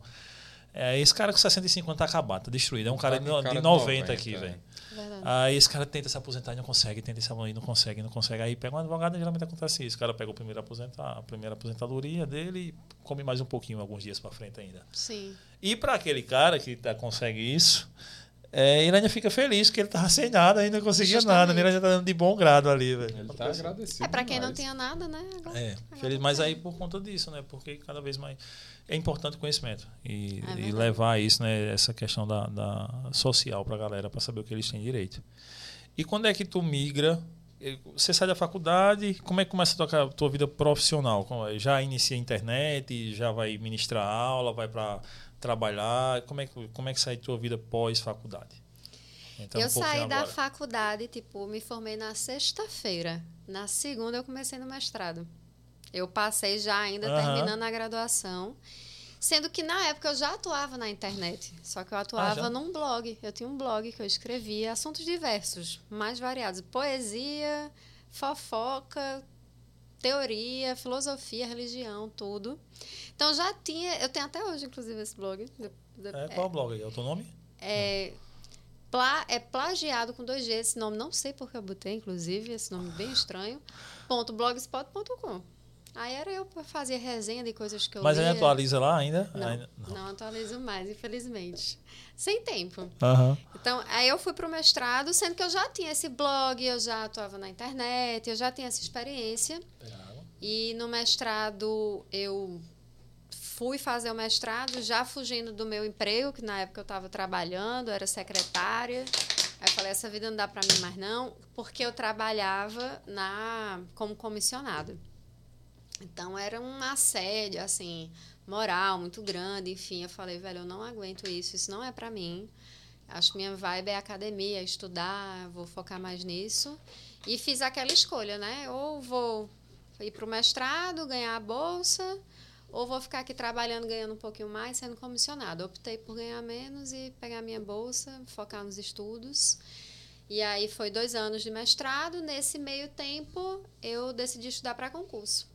É, esse cara com 65 anos tá acabado, tá destruído. É um cara, Tá de, cara de de 90 90, aqui, é. velho. Verdade. Aí esse cara tenta se aposentar e não consegue, tenta se aposentar e não consegue, não consegue. Aí pega um advogado e geralmente acontece isso. O cara pega o primeiro aposentar, a primeira aposentadoria dele e come mais um pouquinho alguns dias pra frente ainda. Sim. E para aquele cara que tá, consegue isso, é, ele ainda fica feliz que ele tava sem nada, ainda não conseguia Justamente. nada, né? ele ainda tá dando de bom grado ali, velho. Ele tá agradecido. É para quem não demais. tinha nada, né? Agora, É, agora feliz, mas aí por conta disso, né? Porque cada vez mais é importante o conhecimento e, É e levar isso, né? Essa questão da, da social para a galera para saber o que eles têm direito. E quando é que tu migra? eh, Você sai da faculdade, como é que começa a tua, tua vida profissional? É? Já inicia a internet, já vai ministrar aula, vai para trabalhar? Como é que como é que sai tua vida pós faculdade? Então, eu um saí da agora. faculdade, tipo, me formei na sexta-feira. Na segunda eu comecei no mestrado. Eu passei já ainda Aham. terminando a graduação. Sendo que na época eu já atuava na internet. Só que eu atuava Ah, num blog. Eu tinha um blog que eu escrevia assuntos diversos, mais variados. Poesia, fofoca, teoria, filosofia, religião, tudo. Então já tinha. Eu tenho até hoje, inclusive, esse blog. De- É, qual é blog aí? É o teu nome? é, pla- é plagiado com dois G. Esse nome não sei porque eu botei, inclusive, esse nome bem estranho. Ponto blogspot.com. Aí era eu fazia resenha de coisas que eu Mas aí lia. atualiza lá ainda? Não, Ainda- não atualizo mais, infelizmente. Sem tempo. Aham. Então, aí eu fui para o mestrado, sendo que eu já tinha esse blog, eu já atuava na internet, eu já tinha essa experiência. E no mestrado eu fui fazer o mestrado já fugindo do meu emprego, que na época eu estava trabalhando, era secretária. Aí eu falei, essa vida não dá para mim mais não, porque eu trabalhava na como comissionada. Então era um assédio, assim, moral muito grande, enfim. Eu falei, velho, eu não aguento isso, isso não é para mim. Acho que minha vibe é academia, estudar, vou focar mais nisso. E fiz aquela escolha, né? Ou vou ir para o mestrado, ganhar a bolsa, ou vou ficar aqui trabalhando, ganhando um pouquinho mais, sendo comissionado. Optei por ganhar menos e pegar minha bolsa, focar nos estudos. E aí foi dois anos de mestrado. Nesse meio tempo, eu decidi estudar para concurso.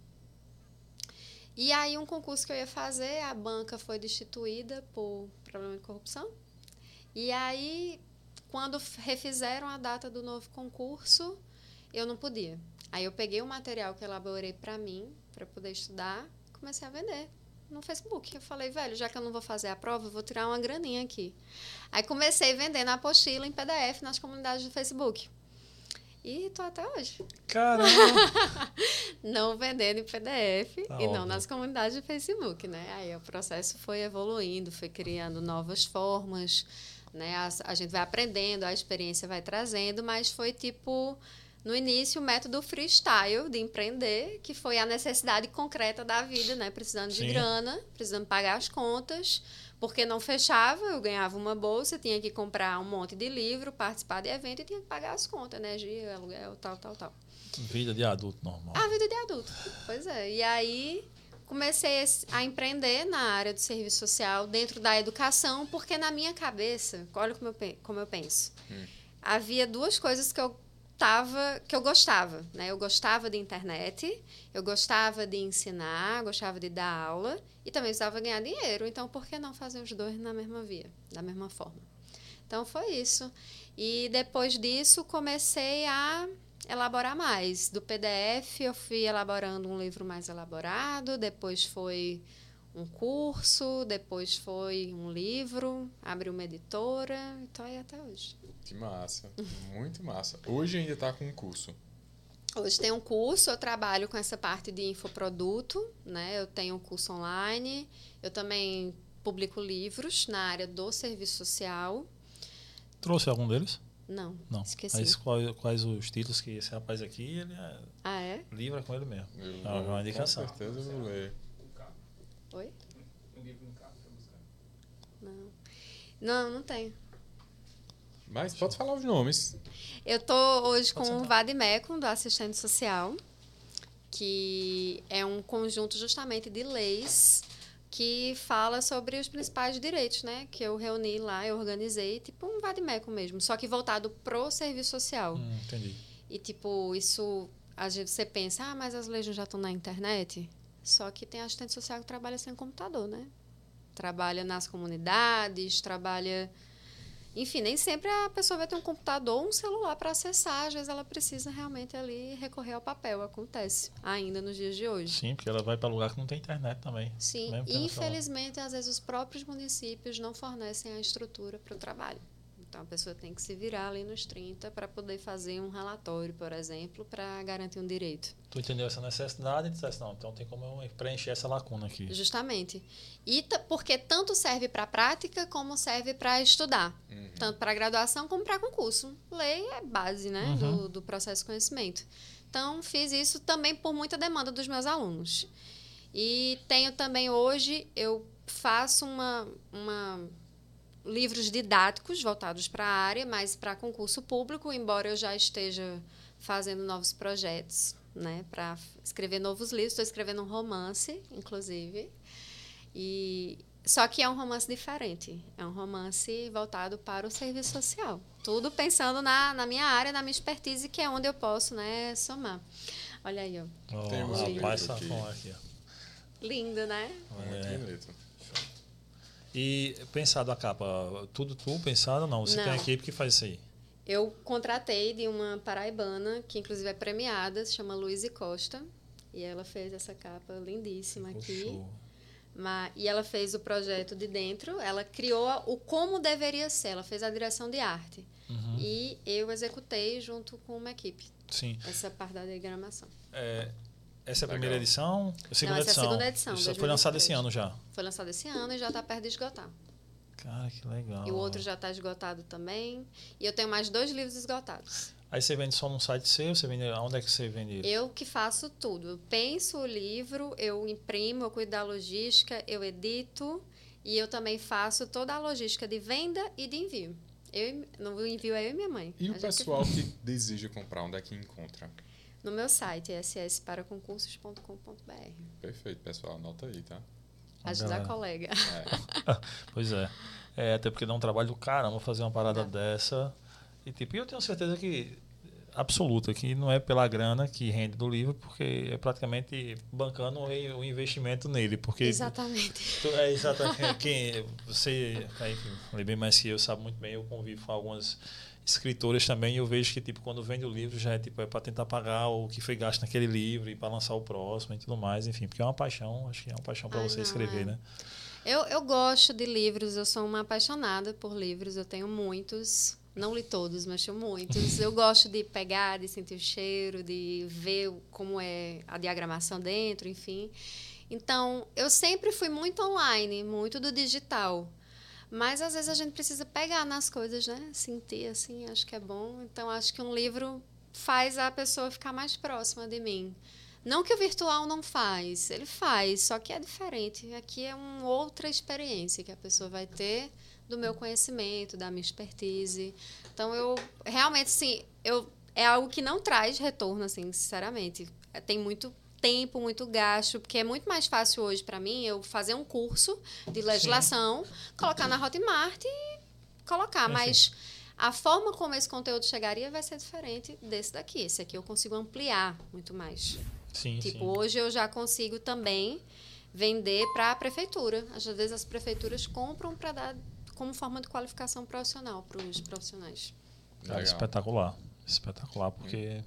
E aí, um concurso que eu ia fazer, a banca foi destituída por problema de corrupção. E aí, quando refizeram a data do novo concurso, eu não podia. Aí eu peguei o material que elaborei para mim, para poder estudar, comecei a vender no Facebook. Eu falei, velho, já que eu não vou fazer a prova, eu vou tirar uma graninha aqui. Aí comecei vendendo a apostila em PDF nas comunidades do Facebook. E tô até hoje. Caramba! [laughs] não vendendo em PDF Tá e não óbvio. nas comunidades do Facebook, né? Aí o processo foi evoluindo, foi criando novas formas, né? A, a gente vai aprendendo, a experiência vai trazendo, mas foi tipo no início o método freestyle de empreender, que foi a necessidade concreta da vida, né? Precisando Sim. de grana, precisando pagar as contas, porque não fechava, eu ganhava uma bolsa, tinha que comprar um monte de livro, participar de evento e tinha que pagar as contas, energia, aluguel, tal, tal, tal. Vida de adulto normal. A vida de adulto. Pois é. E aí comecei a empreender na área do serviço social dentro da educação, porque na minha cabeça, olha como eu, como eu penso. Havia duas coisas que eu tava, que eu gostava, né? Eu gostava de internet, eu gostava de ensinar, gostava de dar aula e também precisava ganhar dinheiro. Então, por que não fazer os dois na mesma via, da mesma forma? Então foi isso. E depois disso comecei a elaborar mais. Do PDF eu fui elaborando um livro mais elaborado, depois foi um curso, depois foi um livro, abri uma editora, e tô aí até hoje. Que massa. Muito massa. Hoje ainda tá com um curso. Hoje tem um curso, eu trabalho com essa parte de infoproduto, né? Eu tenho um curso online, eu também publico livros na área do serviço social. Trouxe algum deles? Não, Não. esqueci. Mas quais, quais os títulos que esse rapaz aqui, ele é Ah, é? livre é com ele mesmo. Eu É uma indicação. Com certeza eu vou ler. Oi? Não. Não, não tenho. Mas pode falar os nomes. Eu tô hoje com Pode o sentar. Vademecum, do assistente social, que é um conjunto justamente de leis que fala sobre os principais direitos, né? Que eu reuni lá, eu organizei, tipo um Vademecum mesmo, só que voltado pro serviço social. Hum, entendi. E, tipo, isso. Às vezes você pensa, ah, mas as leis já estão na internet. Só que tem assistente social que trabalha sem computador, né? Trabalha nas comunidades, trabalha. Enfim, nem sempre a pessoa vai ter um computador ou um celular para acessar. Às vezes ela precisa realmente ali recorrer ao papel. Acontece ainda nos dias de hoje. Sim, porque ela vai para lugar que não tem internet também. Sim, infelizmente, às vezes os próprios municípios não fornecem a estrutura para o trabalho. Então a pessoa tem que se virar ali nos 30 para poder fazer um relatório, por exemplo, para garantir um direito. Tu entendeu essa necessidade e disseste, não, então tem como eu preencher essa lacuna aqui. Justamente. E porque tanto serve para prática como serve para estudar. Uhum. Tanto para graduação como para concurso. Lei é base né, Uhum. do, do processo de conhecimento. Então, fiz isso também por muita demanda dos meus alunos. E tenho também hoje, eu faço uma, uma livros didáticos voltados para a área, mas para concurso público, embora eu já esteja fazendo novos projetos, né, para escrever novos livros. Estou escrevendo um romance, inclusive. E só que é um romance diferente. É um romance voltado para o serviço social. Tudo pensando na, na minha área, na minha expertise, que é onde eu posso, né, somar. Olha aí, ó. Oh, Temos um rapaz aqui. safão aqui. ó. Lindo, né? Muito É. bonito. E pensado a capa, tudo tu pensado ou não? Você tem Não. uma equipe que faz isso aí. Eu contratei de uma paraibana, que inclusive é premiada, se chama Luíse Costa. E ela fez essa capa lindíssima aqui. show. Ma- e ela fez o projeto de dentro, ela criou a- o como deveria ser, ela fez a direção de arte. Uhum. E eu executei junto com uma equipe Sim. essa parte da diagramação. É, essa é a Legal. primeira edição? A segunda essa é a edição. segunda edição, Isso foi lançado esse 2023. ano já. Foi lançado esse ano e já está perto de esgotar. Cara, que legal. E o outro já está esgotado também. E eu tenho mais dois livros esgotados. Aí você vende só num site seu? Você vende, onde é que você vende ele? Eu que faço tudo. Eu penso o livro, eu imprimo, eu cuido da logística, eu edito e eu também faço toda a logística de venda e de envio. Eu, no envio é eu e minha mãe. E A o pessoal que deseja comprar, onde é que encontra? No meu site, sssparaconcursos.com.br. Perfeito, pessoal. Anota aí, tá? Ajudar a colega. É. [laughs] Pois é. é. Até porque dá um trabalho do caramba fazer uma parada Dá. dessa. E tipo, eu tenho certeza que absoluta que não é pela grana que rende do livro, porque é praticamente bancando o investimento nele, porque Exatamente. [laughs] tu- é exatamente quem você aí, que bem mais que eu sabe muito bem, eu convivo com algumas escritoras também eu vejo que tipo quando vende o livro já é tipo é para tentar pagar o que foi gasto naquele livro e para lançar o próximo e tudo mais, enfim, porque é uma paixão, acho que é uma paixão para Ai, você não, escrever, é. né? Eu, eu gosto de livros, eu sou uma apaixonada por livros, eu tenho muitos. Não li todos, mas tenho muitos. Eu gosto de pegar, de sentir o cheiro, de ver como é a diagramação dentro, enfim. Então, eu sempre fui muito online, muito do digital. Mas às vezes a gente precisa pegar nas coisas, né? Sentir assim, acho que é bom. Então, acho que um livro faz a pessoa ficar mais próxima de mim. Não que o virtual não faz, ele faz, só que é diferente. Aqui é uma outra experiência que a pessoa vai ter do meu conhecimento, da minha expertise. Então eu realmente assim, eu é algo que não traz retorno assim, sinceramente. Tem muito tempo, muito gasto, porque é muito mais fácil hoje para mim eu fazer um curso de legislação, colocar na Hotmart e colocar, Sim, mas a forma como esse conteúdo chegaria vai ser diferente desse daqui. Esse aqui eu consigo ampliar muito mais. Sim, Tipo, sim. hoje eu já consigo também vender para a prefeitura. Às vezes as prefeituras compram para dar como forma de qualificação profissional para os profissionais. Cara, Legal. espetacular. Espetacular, porque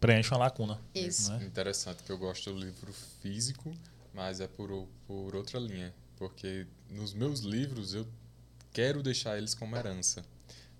preenche uma lacuna. Isso. Né? Interessante que eu gosto do livro físico, mas é por, por outra linha. Porque nos meus livros eu quero deixar eles como herança.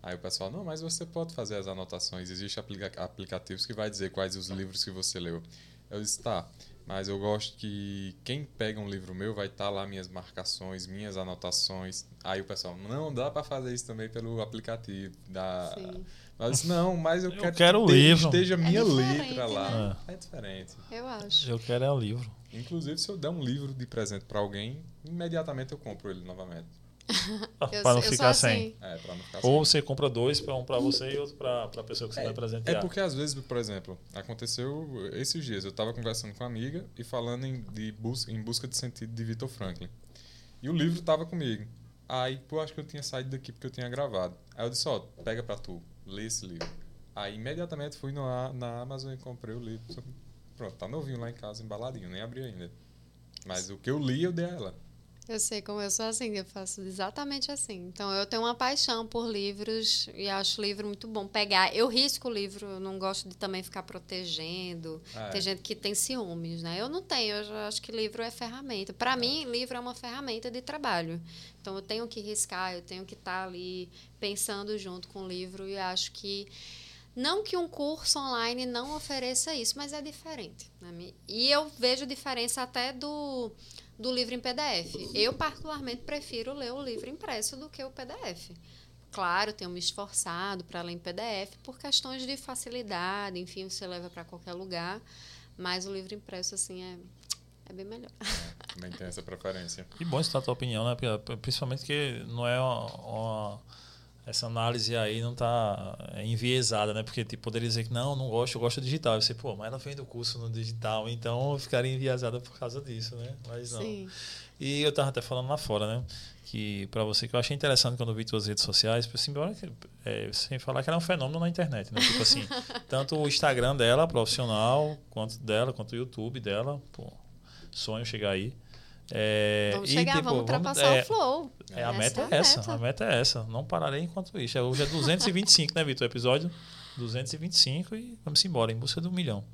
Aí o pessoal, não, mas você pode fazer as anotações. Existem aplica aplicativos que vai dizer quais os livros que você leu. Eu disse, tá, mas eu gosto que quem pega um livro meu vai estar lá minhas marcações, minhas anotações. Aí o pessoal, não, dá para fazer isso também pelo aplicativo. Da... Sim. Mas eu disse, não, mas eu, Eu quero, quero o que livro. esteja minha diferente, letra lá. né? É diferente. Eu acho. Eu quero é o livro. Inclusive, se eu der um livro de presente para alguém, imediatamente eu compro ele novamente. [laughs] [laughs] Para não ficar sem. assim. É, para não ficar Ou sem. você compra dois, para um para você e outro para a pessoa que você vai É presentear. porque às vezes, por exemplo, aconteceu esses dias, eu estava conversando com uma amiga e falando em, de bus em busca de sentido de Victor Franklin. E o livro estava comigo. Aí, pô, acho que eu tinha saído daqui porque eu tinha gravado. Aí eu disse, ó, pega pra tu, lê esse livro. Aí imediatamente fui no, na Amazon e comprei o livro. Pronto, tá novinho lá em casa, embaladinho, nem abri ainda. Mas o que eu li, eu dei a ela. Eu sei como eu sou assim, eu faço exatamente assim. Então eu tenho uma paixão por livros e acho livro muito bom. Pegar, eu risco o livro, eu não gosto de também ficar protegendo. Ah, Tem é. gente que tem ciúmes, né? Eu não tenho, eu acho que livro é ferramenta. Para mim, livro é uma ferramenta de trabalho. Então eu tenho que riscar, eu tenho que estar ali pensando junto com o livro e acho que não que um curso online não ofereça isso, mas é diferente. né? E eu vejo diferença até do, do livro em PDF. Eu, particularmente, prefiro ler o livro impresso do que o PDF. Claro, tenho me esforçado para ler em PDF por questões de facilidade, enfim, você leva para qualquer lugar. Mas o livro impresso, assim, é, é bem melhor. Também tem essa preferência. Que bom escutar a tua opinião, né? Porque- Principalmente que não é uma, uma- essa análise aí não tá enviesada, né? Porque tipo, poderia dizer que não, não gosto, eu gosto digital. Aí você, pô, mas ela vem do curso no digital, então eu ficaria enviesada por causa disso, né? Mas não. Sim. E eu tava até falando lá fora, né? Que para você que eu achei interessante quando eu vi suas redes sociais, tipo assim, embora é, sem falar que ela é um fenômeno na internet, né? Tipo assim, [laughs] tanto o Instagram dela, profissional, quanto dela, quanto o YouTube dela, pô, sonho chegar aí. É, Vamos e, chegar, tipo, vamos ultrapassar é, o flow. é, a meta é é essa, meta. a meta é essa. Não pararei enquanto isso. Hoje é 225, né, Vitor? Episódio 225 e vamos embora, em busca do milhão.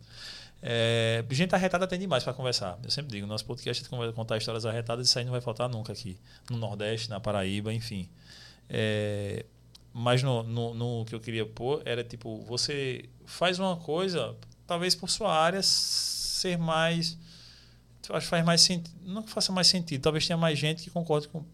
É, gente arretada tem demais para conversar. Eu sempre digo, nosso podcast é contar histórias arretadas, isso aí não vai faltar nunca aqui. No Nordeste, na Paraíba, enfim. É, mas no, no, no que eu queria pôr era tipo, você faz uma coisa, talvez por sua área ser mais. Acho que faz mais sentido. Não que faça mais sentido, talvez tenha mais gente que concorde com.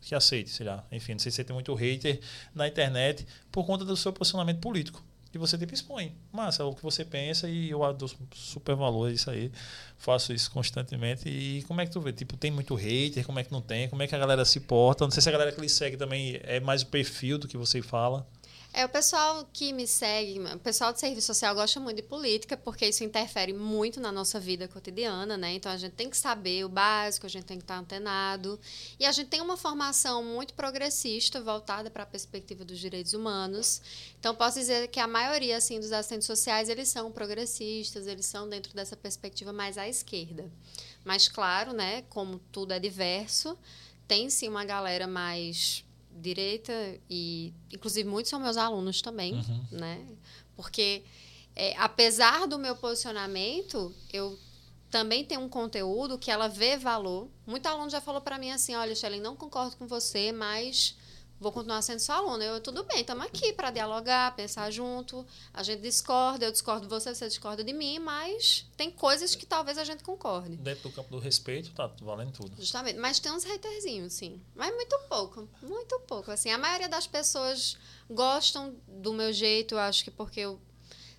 que aceite, sei lá. Enfim, não sei se tem muito hater na internet por conta do seu posicionamento político. E você tipo expõe. Massa, é o que você pensa e eu dou super valor a isso aí. Faço isso constantemente. E como é que tu vê? Tipo, tem muito hater? Como é que não tem? Como é que a galera se porta? Não sei se a galera que lhe segue também é mais o perfil do que você fala. É, o pessoal que me segue, o pessoal de serviço social gosta muito de política, porque isso interfere muito na nossa vida cotidiana, né? Então a gente tem que saber o básico, a gente tem que estar antenado. E a gente tem uma formação muito progressista, voltada para a perspectiva dos direitos humanos. Então posso dizer que a maioria assim dos assistentes sociais, eles são progressistas, eles são dentro dessa perspectiva mais à esquerda. Mas claro, né, como tudo é diverso, tem sim uma galera mais direita e inclusive muitos são meus alunos também, uhum. né? Porque é, apesar do meu posicionamento, eu também tenho um conteúdo que ela vê valor. Muito aluno já falou para mim assim, olha, Shelly, não concordo com você, mas vou continuar sendo sua aluna. Eu, tudo bem, estamos aqui para dialogar, pensar junto. A gente discorda, eu discordo de você, você discorda de mim, mas tem coisas que talvez a gente concorde. Dentro do campo do respeito, tá valendo tudo. Justamente, mas tem uns haterzinhos, sim. Mas muito pouco, muito pouco. Assim, a maioria das pessoas gostam do meu jeito, eu acho que porque eu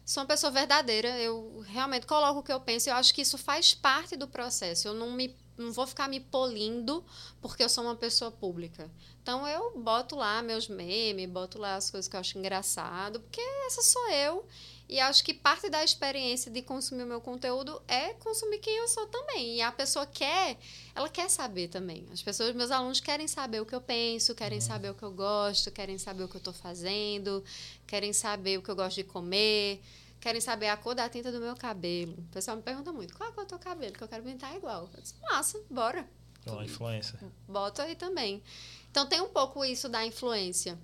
sou uma pessoa verdadeira, eu realmente coloco o que eu penso, eu acho que isso faz parte do processo. Eu não me não vou ficar me polindo porque eu sou uma pessoa pública. Então eu boto lá meus memes, boto lá as coisas que eu acho engraçado, porque essa sou eu. E acho que parte da experiência de consumir o meu conteúdo é consumir quem eu sou também. E a pessoa quer, ela quer saber também. As pessoas, meus alunos querem saber o que eu penso, querem uhum. saber o que eu gosto, querem saber o que eu estou fazendo, querem saber o que eu gosto de comer, querem saber a cor da tinta do meu cabelo. O pessoal me pergunta muito, qual é a cor do teu cabelo? Que eu quero pintar igual. Eu disse, massa, bora. Uma influência. Boto aí também. Então tem um pouco isso da influência.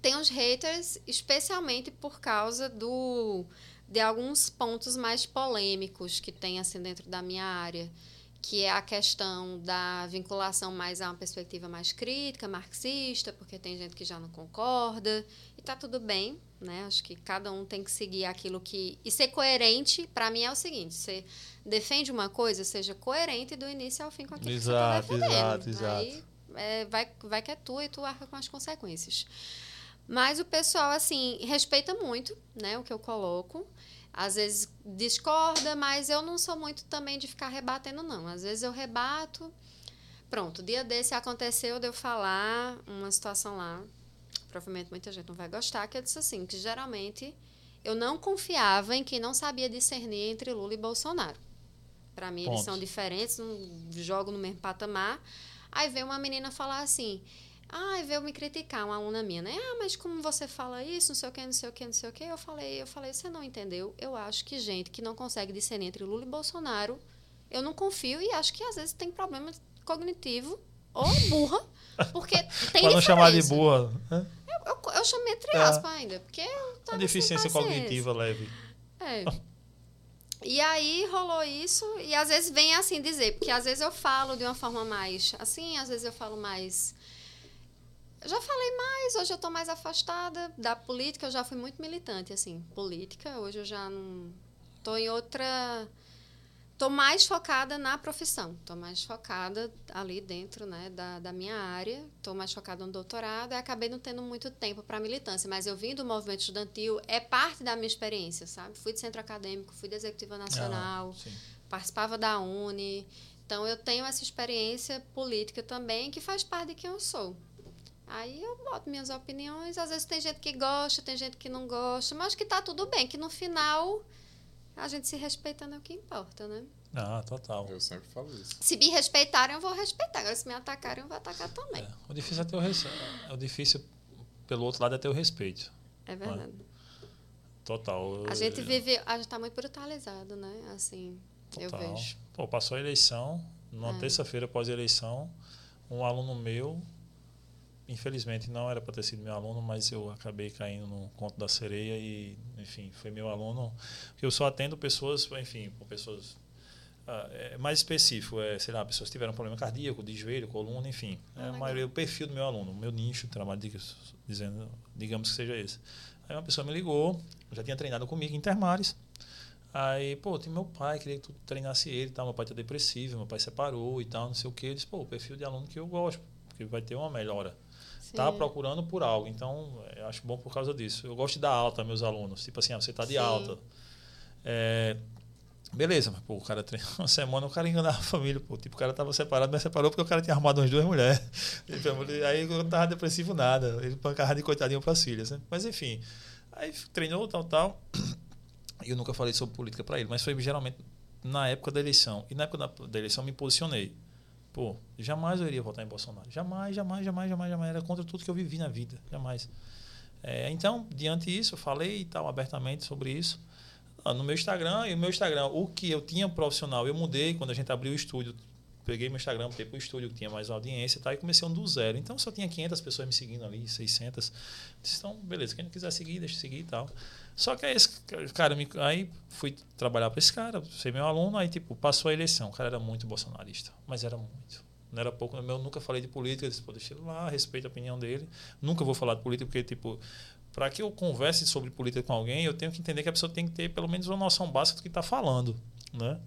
Tem os haters, especialmente por causa do de alguns pontos mais polêmicos que tem assim dentro da minha área, que é a questão da vinculação mais a uma perspectiva mais crítica, marxista, porque tem gente que já não concorda, e tá tudo bem, né? Acho que cada um tem que seguir aquilo que e ser coerente, para mim é o seguinte, você defende uma coisa, seja coerente do início ao fim com aquilo exato, que você tá defendendo. Exato, exato. Aí é, vai, vai que é tua e tu arca com as consequências. Mas o pessoal, assim, respeita muito né, o que eu coloco. Às vezes discorda, mas eu não sou muito também de ficar rebatendo, não. Às vezes eu rebato. Pronto, dia desse aconteceu de eu falar uma situação lá. Provavelmente muita gente não vai gostar, que eu disse assim, que geralmente eu não confiava em quem não sabia discernir entre Lula e Bolsonaro. Para mim, Ponto. eles são diferentes, não jogam no mesmo patamar. Aí veio uma menina falar assim. Ah, veio me criticar, uma aluna minha, né? Ah, mas como você fala isso, não sei o que, não sei o que, não sei o que. Eu falei, eu falei, você não entendeu? Eu acho que gente que não consegue discernir entre Lula e Bolsonaro, eu não confio e acho que às vezes tem problema cognitivo ou burra, porque tem Para não chamar de burra. Né? Eu, eu, eu chamei entre é. aspas ainda, porque Uma deficiência cognitiva leve. É. E aí rolou isso, e às vezes vem assim dizer, porque às vezes eu falo de uma forma mais assim, às vezes eu falo mais. Eu já falei mais, hoje eu estou mais afastada da política, eu já fui muito militante, assim, política, hoje eu já não. estou em outra Estou mais focada na profissão, estou mais focada ali dentro né, da, da minha área, estou mais focada no doutorado. E acabei não tendo muito tempo para militância, mas eu vim do movimento estudantil, é parte da minha experiência, sabe? Fui de centro acadêmico, fui da Executiva Nacional, ah, participava da Uni, então eu tenho essa experiência política também que faz parte de quem eu sou. Aí eu boto minhas opiniões, às vezes tem gente que gosta, tem gente que não gosta, mas que está tudo bem, que no final a gente se respeitando é o que importa, né? Ah, total. Eu sempre falo isso. Se me respeitarem, eu vou respeitar. Agora, se me atacarem, eu vou atacar também. É, o difícil é ter o respeito. O difícil, pelo outro lado, é ter o respeito. É verdade. Total. A gente vive. A gente está muito brutalizado, né? Assim, total. eu vejo. Pô, passou a eleição, numa é. terça-feira pós-eleição, um aluno meu infelizmente não era para ter sido meu aluno, mas eu acabei caindo no conto da sereia e, enfim, foi meu aluno. Eu só atendo pessoas, enfim, com pessoas ah, é mais específico, é, sei lá, pessoas que tiveram problema cardíaco, de joelho, coluna, enfim. É a maioria o perfil do meu aluno, o meu nicho de trabalho, dizendo, digamos que seja esse. Aí uma pessoa me ligou, já tinha treinado comigo em Termares. Aí, pô, tem meu pai, queria que tu treinasse ele, tal, meu pai tá depressivo, meu pai separou e tal, não sei o que. Eu disse, pô, o perfil de aluno que eu gosto porque vai ter uma melhora. Tá Sim. procurando por algo, então eu acho bom por causa disso. Eu gosto de dar alta meus alunos, tipo assim, ah, você tá de Sim. alta. É, beleza, mas pô, o cara treinou uma semana, o cara enganava a família, pô. Tipo, o cara tava separado, mas separou porque o cara tinha arrumado umas duas mulheres. [laughs] Ele- Aí eu não tava depressivo nada, ele pancava de coitadinho pras filhas, né? Mas enfim, aí treinou, tal, tal. [clears throat] E eu nunca falei sobre política para ele, mas foi geralmente na época da eleição. E na época da, da eleição eu me posicionei. Pô, jamais eu iria votar em Bolsonaro. Jamais, jamais, jamais, jamais, jamais. Era contra tudo que eu vivi na vida. Jamais. É, então, diante disso, eu falei e tal abertamente sobre isso. Ah, No meu Instagram, e o meu Instagram, o que eu tinha profissional, eu mudei quando a gente abriu o estúdio. Peguei meu Instagram, botei pro estúdio que tinha mais audiência e tal, e comecei um do zero. Então só tinha 500 pessoas me seguindo ali, 600. Disse, então, beleza, quem não quiser seguir, deixa seguir e tal. Só que aí, esse cara, me, aí fui trabalhar para esse cara, ser meu aluno, aí tipo, passou a eleição. O cara era muito bolsonarista, mas era muito. Não era pouco, eu nunca falei de política, eu disse, pô, deixa ele lá, respeito a opinião dele. Nunca vou falar de política, porque, tipo, para que eu converse sobre política com alguém, eu tenho que entender que a pessoa tem que ter pelo menos uma noção básica do que está falando, né?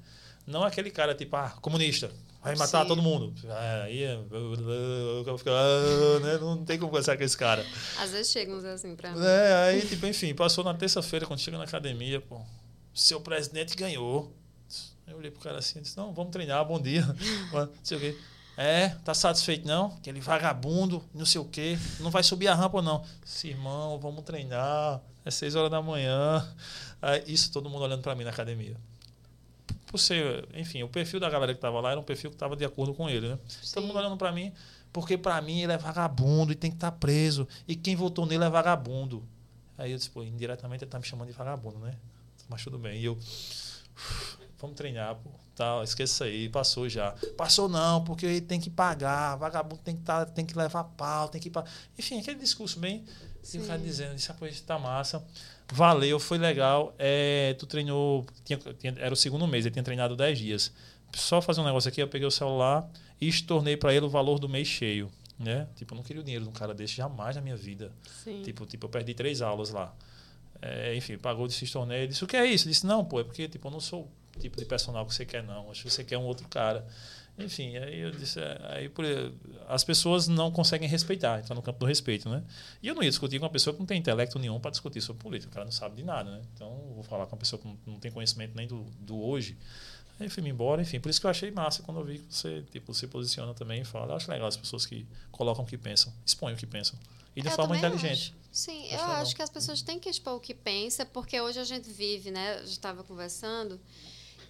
Não aquele cara tipo, ah, comunista, vai matar Sim. todo mundo. Ah, Aí, é- eu fico, né? não tem como conversar com esse cara. Às vezes chegam uns assim pra mim. É, aí, tipo, enfim, passou na terça-feira, quando chega na academia, pô, seu presidente ganhou. Eu olhei pro cara assim e disse, não, vamos treinar, bom dia. [laughs] Não sei o quê. É, tá satisfeito não? Aquele vagabundo, não sei o quê, não vai subir a rampa não. Disse, irmão, vamos treinar, é seis horas da manhã. Aí, isso todo mundo olhando pra mim na academia. Por ser, enfim, o perfil da galera que tava lá era um perfil que tava de acordo com ele, né? Todo Sim. mundo olhando pra mim, porque pra mim ele é vagabundo e tem que estar preso. E quem votou nele é vagabundo. Aí eu disse, pô, indiretamente ele tá me chamando de vagabundo, né? Mas tudo bem. E eu, vamos treinar, pô. Tal, esqueça aí, passou já. Passou não, porque ele tem que pagar, vagabundo tem que, tá, tem que levar pau, tem que. Enfim, aquele discurso bem. E o cara Sim. dizendo, isso tá massa. Valeu, foi legal. É, tu treinou. Tinha, tinha- era o segundo mês, ele tinha treinado 10 dias. Só fazer um negócio aqui, eu peguei o celular e estornei para ele o valor do mês cheio. Né? Tipo, eu não queria o dinheiro de um cara desse jamais na minha vida. Sim. Tipo, tipo, eu perdi três aulas lá. É, enfim, pagou desse torneio. Disse, o que é isso? Disse, não, pô, é porque tipo, eu não sou o tipo de personal que você quer, não. Acho que você quer um outro cara. Enfim, aí eu disse, é, aí por, as pessoas não conseguem respeitar, entrar no campo do respeito, né? E eu não ia discutir com uma pessoa que não tem intelecto nenhum para discutir sobre política, o cara não sabe de nada, né? Então, vou falar com uma pessoa que não, não tem conhecimento nem do, do hoje. Aí fui-me embora, enfim, por isso que eu achei massa quando eu vi que você tipo, se posiciona também e fala. Eu acho legal as pessoas que colocam o que pensam, expõem o que pensam. E de Eu forma inteligente. acho. Sim, Acho eu legal. acho que as pessoas têm que expor o que pensa, porque hoje a gente vive, né? Eu já estava conversando,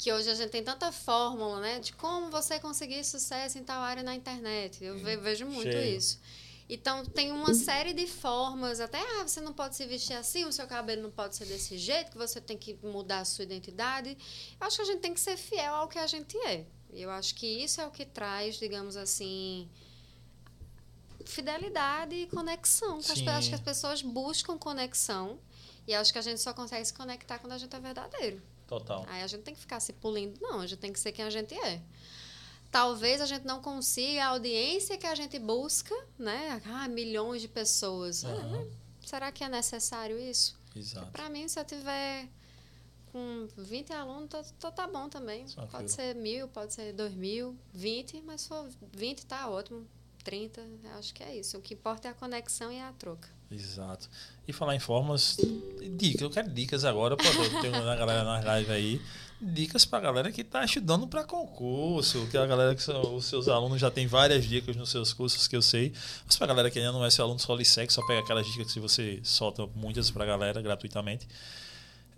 que hoje a gente tem tanta fórmula, né? De como você conseguir sucesso em tal área na internet. Eu ve- vejo muito Cheio. isso. Então, tem uma série de formas, até, ah, você não pode se vestir assim, o seu cabelo não pode ser desse jeito, que você tem que mudar a sua identidade. Eu acho que a gente tem que ser fiel ao que a gente é. Eu acho que isso é o que traz, digamos assim, fidelidade e conexão. Sim. acho que as pessoas buscam conexão. E acho que a gente só consegue se conectar quando a gente é verdadeiro. Total. Aí a gente tem que ficar se pulindo. Não, a gente tem que ser quem a gente é. Talvez a gente não consiga a audiência que a gente busca, né? Ah, milhões de pessoas. Ah, Aham. será que é necessário isso? Exato. Para mim, se eu tiver com 20 alunos, tá, tá, tá bom também. Pode ser mil, pode ser dois mil, 20, mas se for 20 tá ótimo. 30, eu acho que é isso. O que importa é a conexão e a troca. Exato. E falar em formas, dicas, eu quero dicas agora, pô, tem uma galera na live aí, dicas pra galera que tá estudando para concurso, que a galera que são, os seus alunos já tem várias dicas nos seus cursos que eu sei, mas pra galera que ainda não é seu aluno só segue, só pega aquelas dicas que você solta muitas pra galera gratuitamente.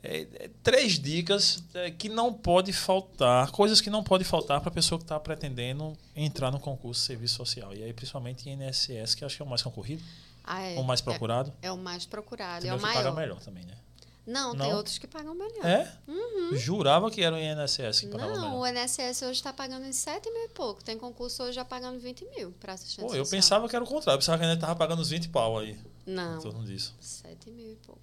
É, é, três dicas é, que não pode faltar, coisas que não pode faltar para a pessoa que está pretendendo entrar no concurso de serviço social. E aí, principalmente em INSS, que acho que é o mais concorrido, Ah, é, o mais procurado. É, é o mais procurado. Tem É o que paga maior. melhor também, né? Não, tem Não? outros que pagam melhor. É? Jurava que era o INSS que pagava Não, melhor. o INSS hoje está pagando em 7 mil e pouco. Tem concurso hoje já pagando 20 mil para assistente Pô, eu social. pensava que era o contrário. Eu pensava que a gente tava pagando uns 20 pau aí. Não, Em torno disso. 7 mil e pouco.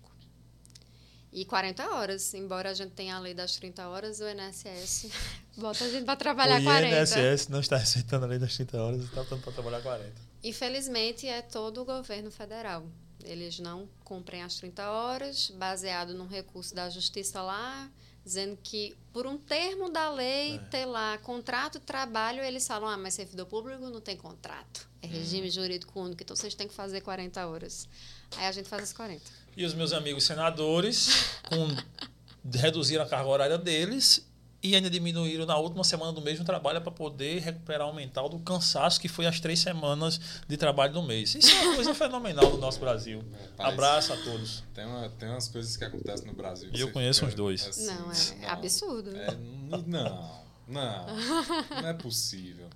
E 40 horas. Embora a gente tenha a lei das 30 horas, o INSS [laughs] bota a gente para trabalhar o 40. INSS não está [laughs] aceitando a lei das 30 horas e está botando para trabalhar 40. Infelizmente, é todo o governo federal. Eles não cumprem as 30 horas, baseado num recurso da justiça lá, dizendo que por um termo da lei É. ter lá contrato de trabalho, eles falam, ah, mas servidor público não tem contrato. É regime jurídico único, então vocês têm que fazer 40 horas. Aí a gente faz as 40. E os meus amigos senadores com, [laughs] reduziram a carga horária deles e ainda diminuíram na última semana do mês o trabalho para poder recuperar o mental do cansaço que foi as três semanas de trabalho do mês. Isso é uma coisa fenomenal no nosso Brasil. Rapaz, Abraço a todos. Tem, uma, tem umas coisas que acontecem no Brasil. E eu conheço fica uns dois. assim, Não, é absurdo. É, não, não. Não é possível.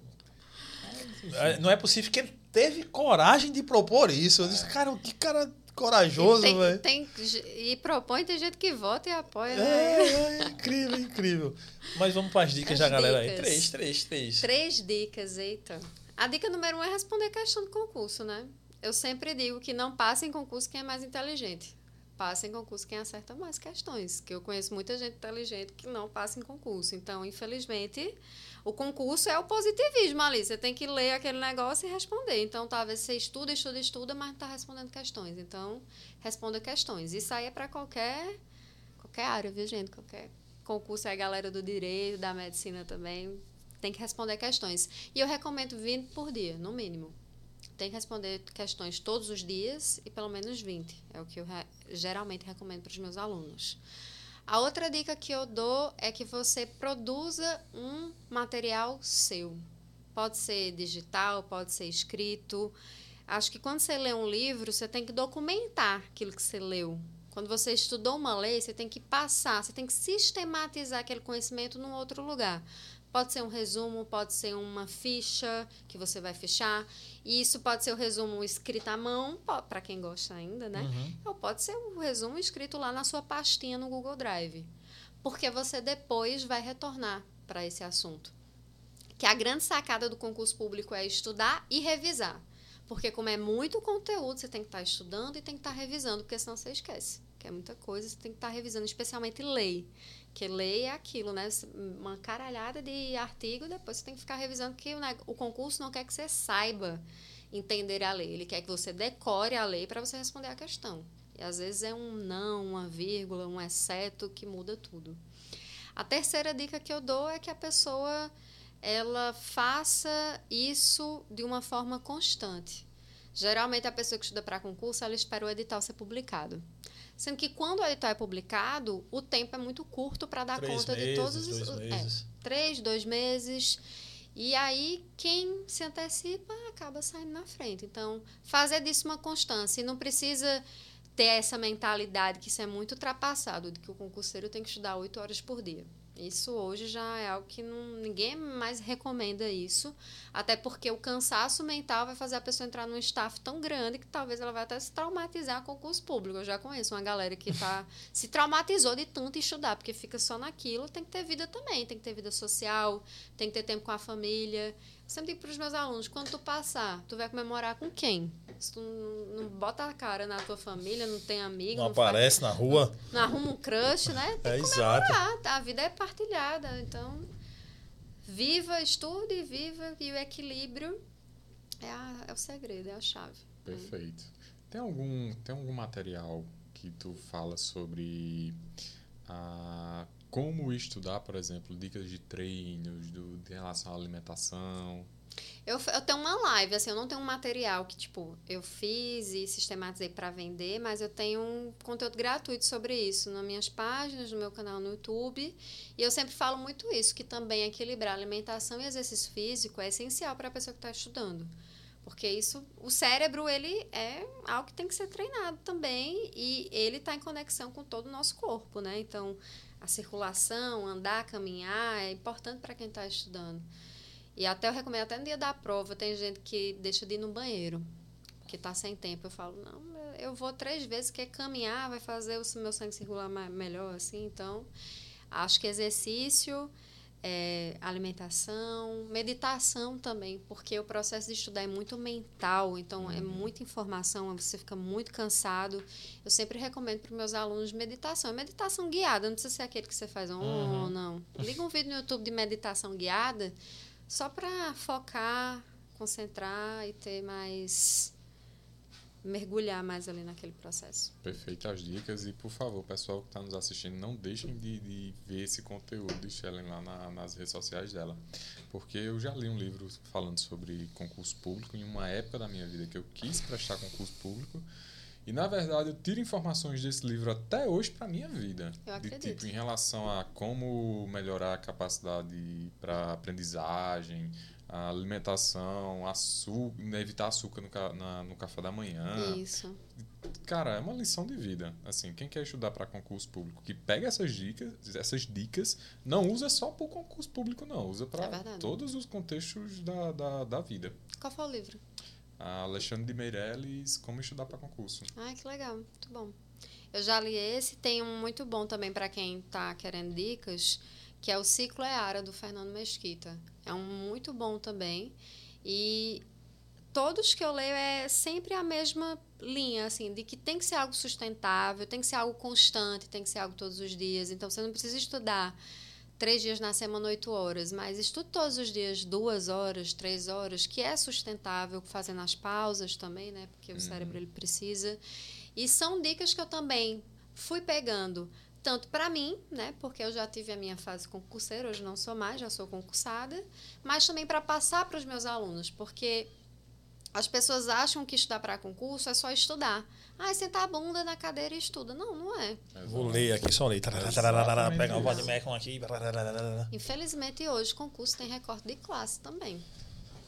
É, Não é possível que ele teve coragem de propor isso. Eu disse, cara, que cara corajoso, velho. tem, e propõe, tem gente que vota e apoia. É, né? é incrível, incrível. Mas vamos para as dicas As da galera aí. dicas. Três, três, três. Três dicas, eita. A dica número um é responder questão de concurso, né? Eu sempre digo que não passe em concurso quem é mais inteligente. Passe em concurso quem acerta mais questões. Que eu conheço muita gente inteligente que não passa em concurso. Então, infelizmente, o concurso é o positivismo ali. Você tem que ler aquele negócio e responder. Então, talvez você estuda, estuda, estuda, mas não está respondendo questões. Então, responda questões. Isso aí é para qualquer, qualquer área, viu, gente? Qualquer concurso é a galera do direito, da medicina também. Tem que responder questões. E eu recomendo 20 por dia, no mínimo. Tem que responder questões todos os dias e pelo menos 20. É o que eu re- geralmente recomendo para os meus alunos. A outra dica que eu dou é que você produza um material seu. Pode ser digital, pode ser escrito. Acho que quando você lê um livro, você tem que documentar aquilo que você leu. Quando você estudou uma lei, você tem que passar, você tem que sistematizar aquele conhecimento num outro lugar. Pode ser um resumo, pode ser uma ficha que você vai fechar. E isso pode ser o resumo escrito à mão, para quem gosta ainda, né? Uhum. Ou pode ser um resumo escrito lá na sua pastinha no Google Drive. Porque você depois vai retornar para esse assunto. Que a grande sacada do concurso público é estudar e revisar. Porque como é muito conteúdo, você tem que estar estudando e tem que estar revisando, porque senão você esquece. Que é muita coisa, você tem que estar revisando, especialmente lei. Porque lei é aquilo, né? Uma caralhada de artigo, depois você tem que ficar revisando, porque o concurso não quer que você saiba entender a lei. Ele quer que você decore a lei para você responder a questão. E às vezes é um não, uma vírgula, um exceto que muda tudo. A terceira dica que eu dou é que a pessoa ela faça isso de uma forma constante. Geralmente a pessoa que estuda para concurso, ela espera o edital ser publicado. Sendo que quando o edital é publicado, o tempo é muito curto para dar Três conta meses, de todos os dois é, meses. três, dois meses. E aí, quem se antecipa acaba saindo na frente. Então, fazer disso uma constância. E não precisa ter essa mentalidade que isso é muito ultrapassado, de que o concurseiro tem que estudar oito horas por dia. Isso hoje já é algo que não, ninguém mais recomenda isso, até porque o cansaço mental vai fazer a pessoa entrar num staff tão grande que talvez ela vai até se traumatizar com o concurso público. Eu já conheço uma galera que tá, [laughs] se traumatizou de tanto estudar, porque fica só naquilo. Tem que ter vida também, tem que ter vida social, tem que ter tempo com a família. Eu sempre digo para os meus alunos, quando tu passar, tu vai comemorar com quem? Se tu não, não bota a cara na tua família, não tem amigo, Não não, faz- aparece na rua. não arruma um crush, né? Tem É que exato. comemorar. tá? A vida é partilhada. Então, viva, estude, viva. E o equilíbrio é, a- é o segredo, é a chave. Perfeito. Tem algum, tem algum material que tu fala sobre ah, como estudar, por exemplo, dicas de treinos, do, de relação à alimentação? Eu, eu tenho uma live, assim, eu não tenho um material que, tipo, eu fiz e sistematizei para vender, mas eu tenho um conteúdo gratuito sobre isso nas minhas páginas, no meu canal no YouTube. E eu sempre falo muito isso, que também equilibrar alimentação e exercício físico é essencial para a pessoa que está estudando. Porque isso, o cérebro, ele é algo que tem que ser treinado também e ele está em conexão com todo o nosso corpo, né? Então, a circulação, andar, caminhar é importante para quem está estudando. E até eu recomendo, até no dia da prova, tem gente que deixa de ir no banheiro, que está sem tempo. Eu falo, não, eu vou três vezes, que é caminhar, vai fazer o meu sangue circular melhor, assim. Então, acho que exercício, é, alimentação, meditação também, porque o processo de estudar é muito mental, então é muita informação, você fica muito cansado. Eu sempre recomendo para os meus alunos meditação. É meditação guiada, não precisa ser aquele que você faz, oh, Uhum. não. Liga um vídeo no YouTube de meditação guiada, só para focar, concentrar e ter mais mergulhar mais ali naquele processo. Perfeitas dicas. E, por favor, pessoal que está nos assistindo, não deixem de, de ver esse conteúdo de Shellen lá na, nas redes sociais dela. Porque eu já li um livro falando sobre concurso público em uma época da minha vida que eu quis prestar concurso público. E, na verdade, eu tiro informações desse livro até hoje para minha vida. Eu de acredito. tipo, em relação a como melhorar a capacidade para aprendizagem, a alimentação, açúcar, evitar açúcar no, na- no café da manhã. Isso. Cara, é uma lição de vida. Assim, quem quer estudar para concurso público, que pega essas dicas, essas dicas, não usa só para o concurso público, não. Usa É para verdade. todos os contextos da, da, da vida. Qual foi o livro? A Alexandre de Meirelles, Como Estudar para Concurso. Ai, que legal, muito bom. Eu já li esse, tem um muito bom também para quem está querendo dicas, que é o Ciclo é Ara, do Fernando Mesquita. É um muito bom também. E todos que eu leio é sempre a mesma linha, assim, de que tem que ser algo sustentável, tem que ser algo constante, tem que ser algo todos os dias. Então você não precisa estudar três dias na semana, oito horas, mas estude todos os dias duas horas, três horas, que é sustentável, fazendo as pausas também, né? Porque o cérebro ele precisa. E são dicas que eu também fui pegando tanto para mim, né? Porque eu já tive a minha fase concurseira, hoje não sou mais, já sou concursada, mas também para passar para os meus alunos, porque as pessoas acham que estudar para concurso é só estudar. Ah, sentar a bunda na cadeira e estuda. Não, não é. Vou ler aqui, só ler. Pegar o. Vademecum aqui. Infelizmente, hoje, concurso tem recorte de classe também.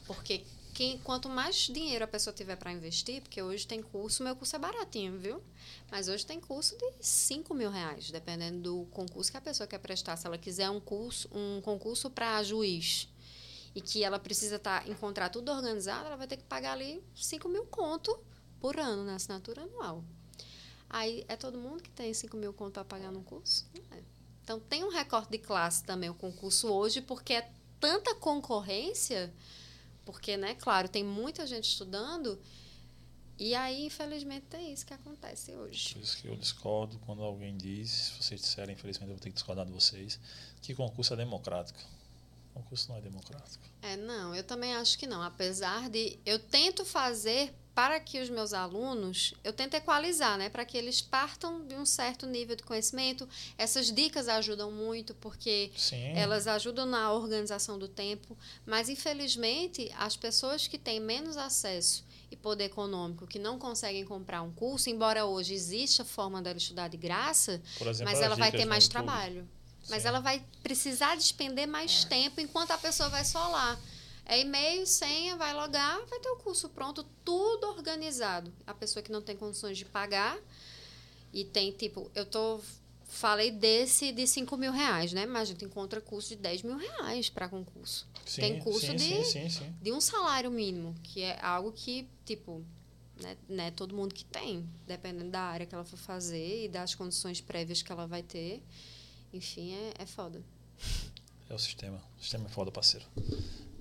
Porque quem, quanto mais dinheiro a pessoa tiver para investir, porque hoje tem curso, meu curso é baratinho, viu? Mas hoje tem curso de 5 mil reais, dependendo do concurso que a pessoa quer prestar. Se ela quiser um curso, um concurso para juiz e que ela precisa tá, encontrar tudo organizado, ela vai ter que pagar ali 5 mil conto por ano na assinatura anual. Aí é todo mundo que tem 5 mil conto para pagar no curso? Não é. Então tem um recorte de classe também o concurso hoje, porque é tanta concorrência, porque, né, claro, tem muita gente estudando, e aí, infelizmente, é isso que acontece hoje. Por isso que eu discordo quando alguém diz, se vocês disserem, infelizmente eu vou ter que discordar de vocês, que concurso é democrático. Concurso não é democrático. É, não, eu também acho que não. Apesar de. Eu tento fazer para que os meus alunos. Eu tento equalizar, né? Para que eles partam de um certo nível de conhecimento. Essas dicas ajudam muito, porque Sim. elas ajudam na organização do tempo. Mas, infelizmente, as pessoas que têm menos acesso e poder econômico, que não conseguem comprar um curso, embora hoje exista a forma dela estudar de graça, exemplo, mas as ela vai ter mais YouTube. trabalho. Mas Sim. ela vai precisar despender mais tempo enquanto a pessoa vai só lá. É e-mail, senha, vai logar, vai ter o curso pronto, tudo organizado. A pessoa que não tem condições de pagar e tem, tipo, eu tô. Falei desse de 5 mil reais, né? Mas a gente encontra curso de 10 mil reais para concurso. Sim, tem curso sim, de- Sim. De um salário mínimo, que é algo que, tipo, né, não é todo mundo que tem, dependendo da área que ela for fazer e das condições prévias que ela vai ter. Enfim, é, é foda. É o sistema. O sistema é foda, parceiro.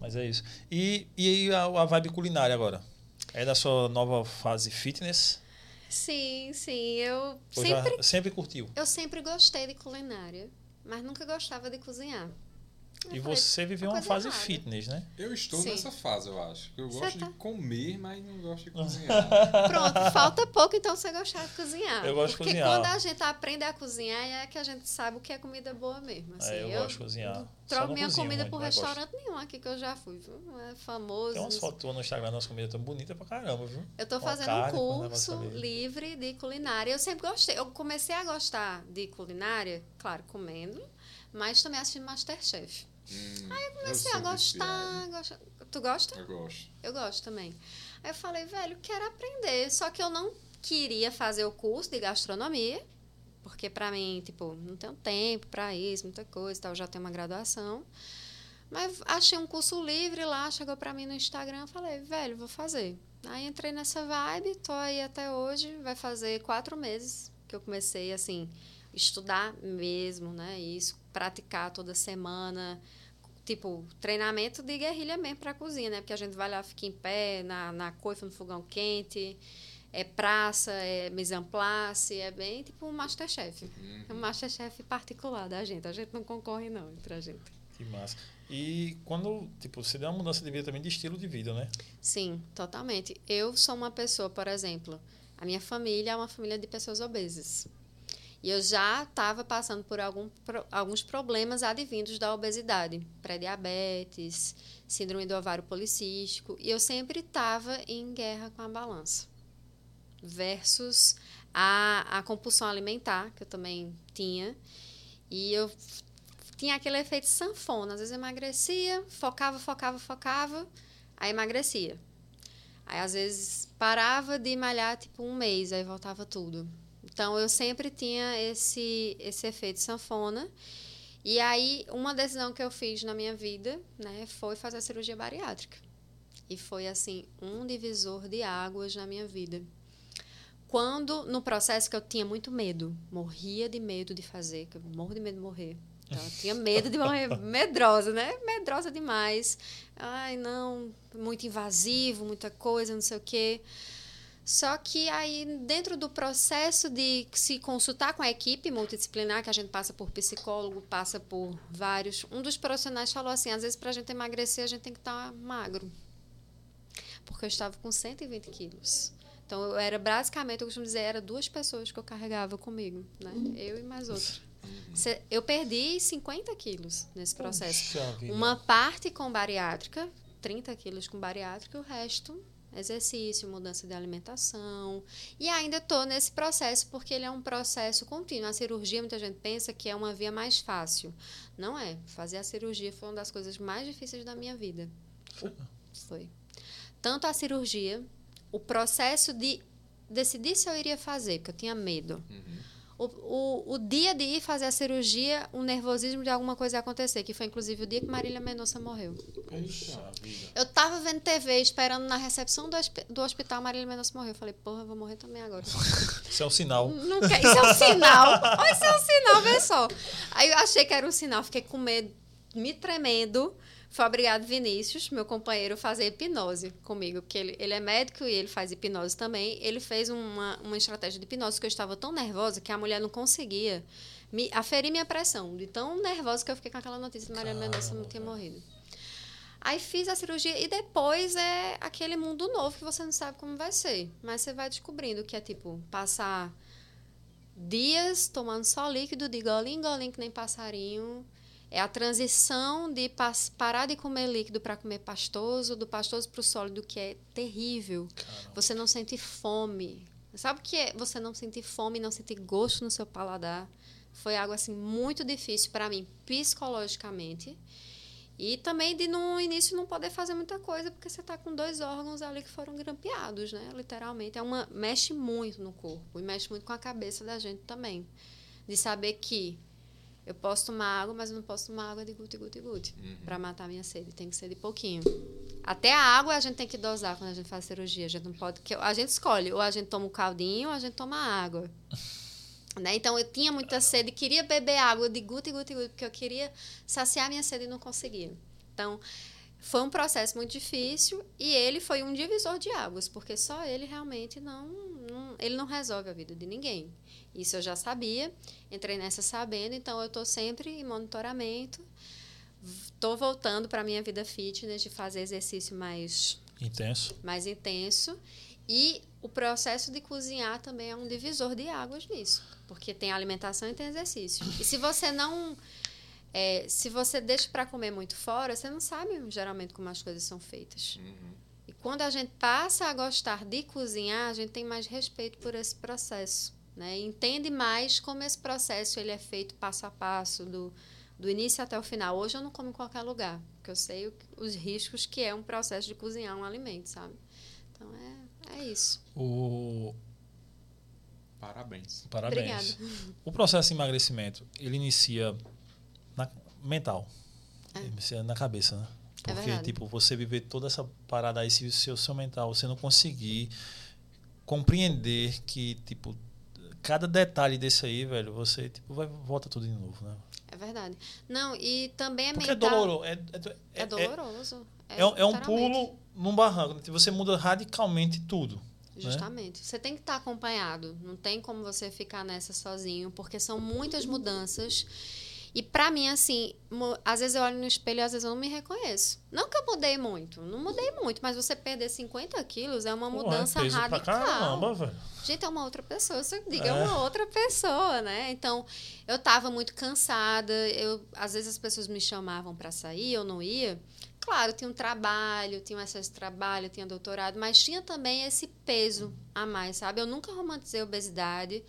Mas é isso. E, e aí a, a vibe culinária agora? É da sua nova fase fitness? Sim, sim. Eu Ou sempre, já sempre curtiu? eu sempre gostei de culinária, mas nunca gostava de cozinhar. Eu E falei, você viveu uma fase errada. fitness, né? Eu estou Sim. nessa fase, eu acho. Eu Você gosto tá- de comer, mas não gosto de [laughs] cozinhar. Pronto, falta pouco então você gostar de cozinhar. Eu gosto de Porque cozinhar. quando a gente aprende a cozinhar é que a gente sabe o que é comida boa mesmo. Assim, É, eu gosto de cozinhar. não Troco minha cozinho comida por mas gosto. restaurante nenhum aqui que eu já fui, viu? É famoso. Tem umas fotos no Instagram, nossa comida tão bonita pra caramba, viu? Eu tô fazendo carne, um negócio curso livre de culinária. Eu sempre gostei. Eu comecei a gostar de culinária, claro, comendo, mas também assistindo Masterchef. Hum, Comecei a gostar, gostar. Tu gosta? Eu gosto. Eu gosto também. Aí eu falei, velho, quero aprender. Só que eu não queria fazer o curso de gastronomia, porque pra mim, tipo, não tenho tempo pra isso, muita coisa e tal, eu já tenho uma graduação. Mas achei um curso livre lá, chegou pra mim no Instagram, eu falei, velho, vou fazer. Aí entrei nessa vibe, tô aí até hoje, vai fazer quatro meses que eu comecei, assim, estudar mesmo, né? Isso, praticar toda semana, tipo, treinamento de guerrilha mesmo para cozinha, né? Porque a gente vai lá, fica em pé, na, na coifa, no fogão quente, é praça, é mise en place, é bem tipo um Masterchef. Uhum. É um Masterchef particular da gente. A gente não concorre, não, entre a gente. Que massa. E quando, tipo, você deu uma mudança de vida também de estilo de vida, né? Sim, totalmente. Eu sou uma pessoa, por exemplo, a minha família é uma família de pessoas obesas. E eu já estava passando por algum, alguns problemas advindos da obesidade, pré-diabetes, síndrome do ovário policístico, e eu sempre estava em guerra com a balança. Versus a, a compulsão alimentar, que eu também tinha. E eu tinha aquele efeito sanfona. Às vezes emagrecia, focava, focava, focava, aí emagrecia. Aí às vezes parava de malhar tipo um mês, aí voltava tudo. Então eu sempre tinha esse esse efeito sanfona. E aí uma decisão que eu fiz na minha vida, né, foi fazer a cirurgia bariátrica. E foi assim um divisor de águas na minha vida. Quando no processo que eu tinha muito medo, morria de medo de fazer, que eu morro de medo de morrer. Então, eu tinha medo de morrer [laughs] medrosa, né? Medrosa demais. Ai, não, muito invasivo, muita coisa, não sei o quê. Só que aí, dentro do processo de se consultar com a equipe multidisciplinar, que a gente passa por psicólogo, passa por vários, um dos profissionais falou assim: às vezes, para a gente emagrecer, a gente tem que estar tá magro. Porque eu estava com 120 quilos. Então, eu era basicamente, eu costumo dizer, era duas pessoas que eu carregava comigo, né? Eu e mais outra. Eu perdi 50 quilos nesse processo. Uma parte com bariátrica, 30 quilos com bariátrica, e o resto exercício, mudança de alimentação. E ainda estou nesse processo porque ele é um processo contínuo. A cirurgia, muita gente pensa que é uma via mais fácil. Não é. Fazer a cirurgia foi uma das coisas mais difíceis da minha vida. Foi. Tanto a cirurgia, o processo de decidir se eu iria fazer, porque eu tinha medo. Uhum o, o, o, dia de ir fazer a cirurgia, o nervosismo de alguma coisa acontecer, que foi inclusive o dia que Marília Mendonça morreu. Puxa Eu tava vendo TV, esperando na recepção do, do hospital, Marília Mendonça morreu. Eu falei, porra, eu vou morrer também agora. [laughs] Isso é um sinal. Não quer, isso é um sinal. Olha, isso é um sinal, vê só. Aí eu achei que era um sinal, fiquei com medo, me tremendo. Foi obrigado Vinícius, meu companheiro, fazer hipnose comigo, porque ele, ele é médico e ele faz hipnose também. Ele fez uma, uma estratégia de hipnose que eu estava tão nervosa que a mulher não conseguia me aferir minha pressão, de tão nervosa que eu fiquei com aquela notícia de Maria Mendonça não tinha morrido. Aí fiz a cirurgia e depois é aquele mundo novo que você não sabe como vai ser. Mas você vai descobrindo que é tipo passar dias tomando só líquido de golinho em golinho que nem passarinho é a transição de parar de comer líquido para comer pastoso, do pastoso para o sólido, que é terrível. Caramba. Você não sente fome. Sabe o que é você não sentir fome, não sentir gosto no seu paladar? Foi algo assim muito difícil para mim psicologicamente. E também de no início não poder fazer muita coisa porque você está com dois órgãos ali que foram grampeados, né? Literalmente é uma mexe muito no corpo e mexe muito com a cabeça da gente também. De saber que eu posso tomar água, mas eu não posso tomar água de guti, guti, guti. Uhum. Para matar a minha sede. Tem que ser de pouquinho. Até a água a gente tem que dosar quando a gente faz cirurgia. A gente não pode. Que a gente escolhe. Ou a gente toma o um caldinho ou a gente toma água. [laughs] né? Então eu tinha muita sede, queria beber água de guti, guti, guti, porque eu queria saciar minha sede e não conseguia. Então. Foi um processo muito difícil e ele foi um divisor de águas, porque só ele realmente não, não ele não resolve a vida de ninguém. Isso eu já sabia, entrei nessa sabendo, então eu estou sempre em monitoramento. Estou voltando para a minha vida fitness de fazer exercício mais intenso. Mais intenso. E o processo de cozinhar também é um divisor de águas nisso, porque tem alimentação e tem exercício. E se você não é, se você deixa para comer muito fora, você não sabe geralmente como as coisas são feitas. Uhum. E quando a gente passa a gostar de cozinhar, a gente tem mais respeito por esse processo. Né? Entende mais como esse processo ele é feito passo a passo, do, do início até o final. Hoje eu não como em qualquer lugar, porque eu sei o, os riscos que é um processo de cozinhar um alimento, sabe? Então é, é isso. O... Parabéns. Parabéns. Obrigada. O processo de emagrecimento, ele inicia mental. É. Inicia na cabeça, né? É porque, é tipo, você viver toda essa parada aí, se o seu, seu mental, você não conseguir compreender que, tipo, cada detalhe desse aí, velho, você tipo, vai, volta tudo de novo, né? É verdade. Não, e também é Porque mental... é doloroso. É, é, é, é doloroso. É, é, um pulo num barranco. Né? Você muda radicalmente tudo. Né? Justamente. Né? Você tem que estar acompanhado. Não tem como você ficar nessa sozinho, porque são muitas mudanças. E pra mim, assim, às vezes eu olho no espelho e às vezes eu não me reconheço. Não que eu mudei muito, não mudei muito, mas você perder 50 quilos é uma Porra, mudança pra radical. caramba, velho. Gente, é uma outra pessoa. Você diga, é. É. uma outra pessoa, né? Então, eu tava muito cansada. Eu, às vezes as pessoas me chamavam para sair, eu não ia. Claro, tinha um trabalho, tinha um excesso de trabalho, tinha doutorado, mas tinha também esse peso a mais, sabe? Eu nunca romantizei a obesidade,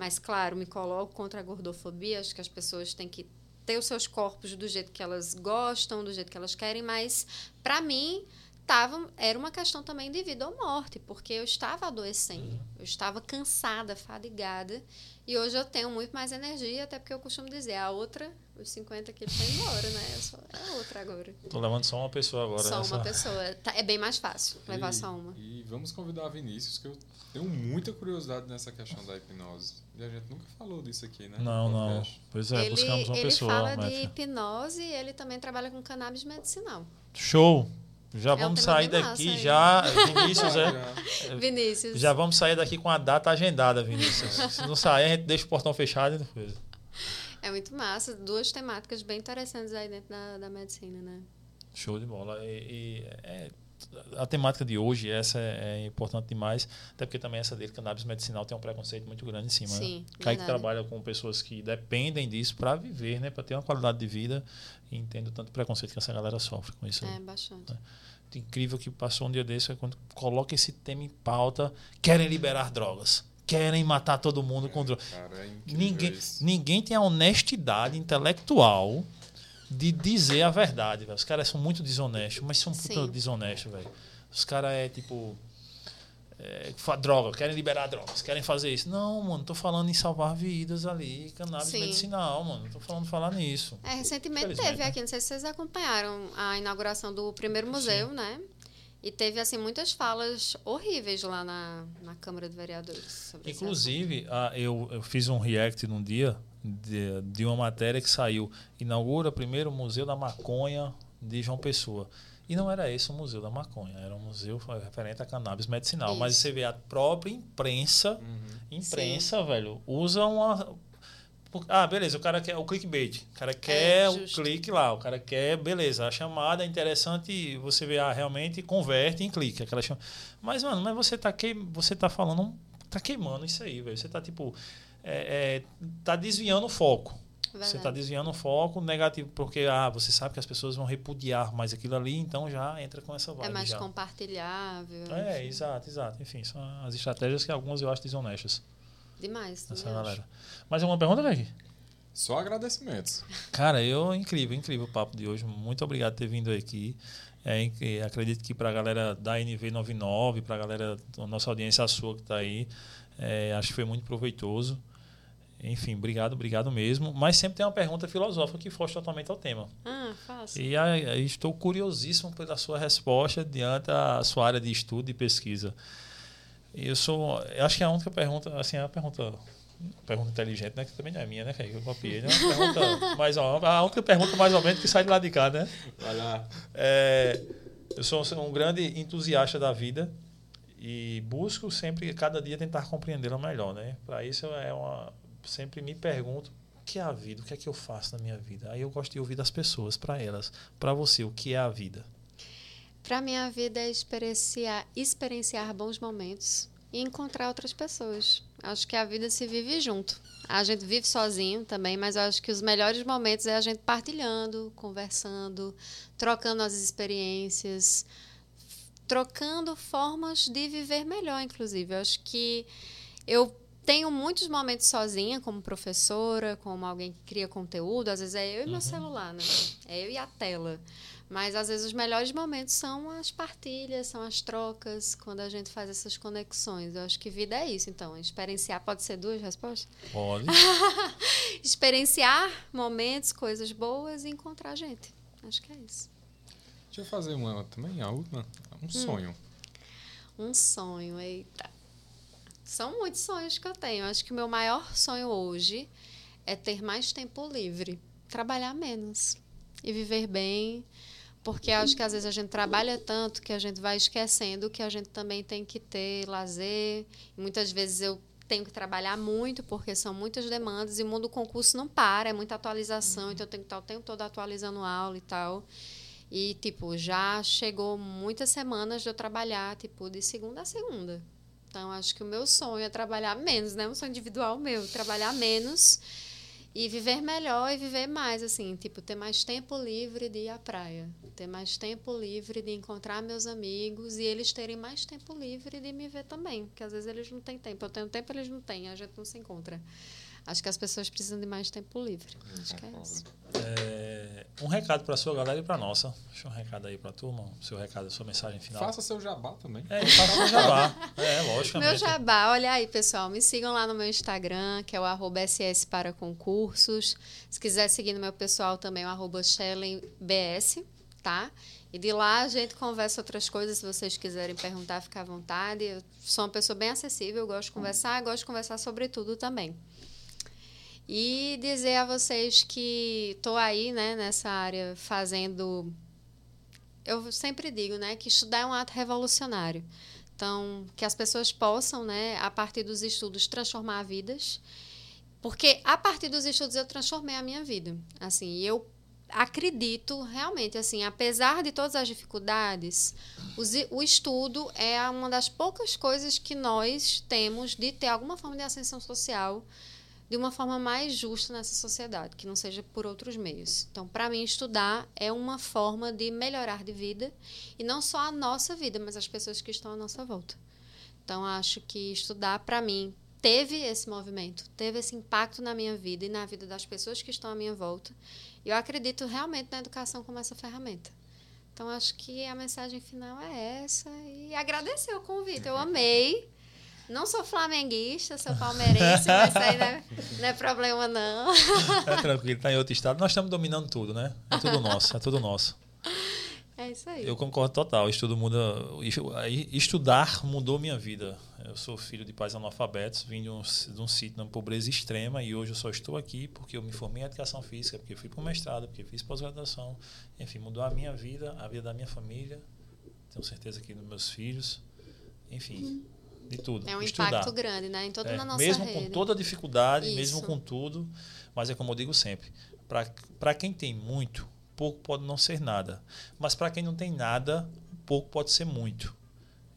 mas, claro, me coloco contra a gordofobia. Acho que as pessoas têm que ter os seus corpos do jeito que elas gostam, do jeito que elas querem, mas, para mim, tava, era uma questão também de vida ou morte, porque eu estava adoecendo, eu estava cansada, fadigada, e hoje eu tenho muito mais energia, até porque eu costumo dizer, a outra, os 50 quilos foi embora, né? Eu sou é outra agora. Tô levando só uma pessoa agora. só nessa- uma pessoa. Tá- É bem mais fácil levar E- só uma. E vamos convidar a Vinícius, que eu tenho muita curiosidade nessa questão da hipnose. E a gente nunca falou disso aqui, né? Não, não. Pois é, ele buscamos uma ele pessoa. fala de médica. hipnose e ele também trabalha com cannabis medicinal. Show! Já É vamos sair daqui aí. já, Vinícius, é. [laughs] [laughs] Vinícius. Já vamos sair daqui com a data agendada, Vinícius. Se não sair, a gente deixa o portão fechado e depois. É muito massa. Duas temáticas bem interessantes aí dentro da, da medicina, né? Show de bola. E, e, é, a temática de hoje, essa é, é importante demais, até porque também essa dele, cannabis medicinal, tem um preconceito muito grande em cima. Sim, né? Kaique verdade. trabalha com pessoas que dependem disso para viver, né? para ter uma qualidade de vida. E entendo tanto preconceito que essa galera sofre com isso. aí. É, bastante. incrível que passou um dia desse é quando coloca esse tema em pauta, querem liberar drogas, querem matar todo mundo com drogas. Cara, é Ninguém, isso. ninguém tem a honestidade intelectual de dizer a verdade, velho. Os caras são muito desonestos, mas são puta Sim. desonestos, velho. Os caras é tipo. É, droga, querem liberar drogas, querem fazer isso. Não, mano, tô falando em salvar vidas ali, cannabis Sim. medicinal, mano. Tô falando falar nisso. É, recentemente teve né? aqui, não sei se vocês acompanharam a inauguração do primeiro museu, né? E teve, assim, muitas falas horríveis lá na, na Câmara de Vereadores. Inclusive, ah, eu, eu fiz um react num dia de, de uma matéria que saiu. Inaugura primeiro o Museu da Maconha de João Pessoa. E não era esse o Museu da Maconha, era um museu referente a cannabis medicinal. Mas Isso. você vê a própria imprensa, Uhum. imprensa, velho, usa uma. Ah, beleza, o cara quer o clickbait. O cara quer o É, justo. clique lá, o cara quer, beleza, a chamada é interessante, você vê, ah, realmente converte em clique. Aquela chama... Mas, mano, mas você tá, que... você tá falando, tá queimando isso aí, velho. Você tá, tipo, é, é, tá desviando o foco. Você Verdade. está desviando o foco negativo, porque ah, você sabe que as pessoas vão repudiar mais aquilo ali, então já entra com essa vibe. É mais já. compartilhável. É, exato, exato. Enfim, são as estratégias que algumas eu acho desonestas Demais. acho. galera. Mais alguma pergunta, Kaique? Só agradecimentos. [laughs] Cara, eu incrível, incrível o papo de hoje. Muito obrigado por ter vindo aqui. É, e acredito que para a galera da NV99, para a galera da nossa audiência a sua que está aí, é, acho que foi muito proveitoso. Enfim, obrigado, obrigado mesmo. Mas sempre tem uma pergunta filosófica que foge totalmente ao tema. Ah, fácil. E aí, aí estou curiosíssimo pela sua resposta diante da sua área de estudo e pesquisa. E Eu sou, eu acho que a única pergunta, assim, é uma pergunta, pergunta inteligente, né? Que também não é minha, né? Que eu copiei, né? Pergunta [laughs] mais ou a única pergunta mais ou menos que sai de lá de cá, né? Vai lá. É, eu sou um grande entusiasta da vida e busco sempre, cada dia, tentar compreendê-la melhor, né? Para isso é uma, sempre me pergunto o que é a vida, o que é que eu faço na minha vida. Aí eu gosto de ouvir das pessoas, para elas, para você, o que é a vida. Para mim, a vida é experienciar, experienciar bons momentos e encontrar outras pessoas. Acho que a vida se vive junto. A gente vive sozinho também, mas eu acho que os melhores momentos é a gente partilhando, conversando, trocando as experiências, trocando formas de viver melhor, inclusive. Eu acho que eu tenho muitos momentos sozinha, como professora, como alguém que cria conteúdo. Às vezes é eu e meu celular, né? É eu e a tela. Mas às vezes os melhores momentos são as partilhas, são as trocas, quando a gente faz essas conexões. Eu acho que vida é isso, então. Experienciar pode ser duas respostas? Pode. [laughs] Experienciar momentos, coisas boas e encontrar gente. Acho que é isso. Deixa eu fazer uma também, a última. Um Hum. sonho. Um sonho, eita. São muitos sonhos que eu tenho. Acho que o meu maior sonho hoje é ter mais tempo livre, trabalhar menos e viver bem, porque acho que às vezes a gente trabalha tanto que a gente vai esquecendo que a gente também tem que ter lazer. Muitas vezes eu tenho que trabalhar muito, porque são muitas demandas e o mundo do concurso não para, é muita atualização, então eu tenho que estar o tempo todo atualizando aula e tal. E, tipo, já chegou muitas semanas de eu trabalhar, tipo, de segunda a segunda. Então, acho que o meu sonho é trabalhar menos, né? Um sonho individual meu, trabalhar menos e viver melhor e viver mais, assim, tipo, ter mais tempo livre de ir à praia, ter mais tempo livre de encontrar meus amigos e eles terem mais tempo livre de me ver também, porque às vezes eles não têm tempo, eu tenho tempo, eles não têm, a gente não se encontra. Acho que as pessoas precisam de mais tempo livre. Acho que é isso. É, um recado para a sua galera e para nossa. Deixa um recado aí para a turma, seu recado, sua mensagem final. Faça seu jabá também. É, faça seu jabá. [laughs] É, logicamente. Meu jabá, olha aí, pessoal. Me sigam lá no meu Instagram, que é o arroba SS para concursos. Se quiser seguir no meu pessoal também, o arroba BS, tá? E de lá a gente conversa outras coisas. Se vocês quiserem perguntar, fica à vontade. Eu sou uma pessoa bem acessível, gosto de conversar, gosto de conversar sobre tudo também. E dizer a vocês que estou aí, né, nessa área fazendo. Eu sempre digo, né, que estudar é um ato revolucionário. Então, que as pessoas possam, né, a partir dos estudos, transformar vidas. Porque a partir dos estudos eu transformei a minha vida. Assim, eu acredito realmente, assim, apesar de todas as dificuldades, o estudo é uma das poucas coisas que nós temos de ter alguma forma de ascensão social de uma forma mais justa nessa sociedade, que não seja por outros meios. Então, para mim, estudar é uma forma de melhorar de vida, e não só a nossa vida, mas as pessoas que estão à nossa volta. Então, acho que estudar, para mim, teve esse movimento, teve esse impacto na minha vida e na vida das pessoas que estão à minha volta. Eu acredito realmente na educação como essa ferramenta. Então, acho que a mensagem final é essa. E agradecer o convite. Eu amei. [laughs] Não sou flamenguista, sou palmeirense, mas isso aí não é, não é problema, não. É [laughs] tranquilo, está em outro estado. Nós estamos dominando tudo, né? É tudo nosso, é tudo nosso. É isso aí. Eu concordo total. Estudo muda. Estudar mudou minha vida. Eu sou filho de pais analfabetos, vim de um, de um sítio na pobreza extrema e hoje eu só estou aqui porque eu me formei em educação física, porque fui para o mestrado, porque fiz pós-graduação. Enfim, mudou a minha vida, a vida da minha família. Tenho certeza que dos meus filhos. Enfim. Hum de tudo. É um estudar. impacto grande, né? Em toda é, a nossa Mesmo rede. com toda a dificuldade, Isso. mesmo com tudo, mas é como eu digo sempre, para quem tem muito, pouco pode não ser nada. Mas para quem não tem nada, pouco pode ser muito.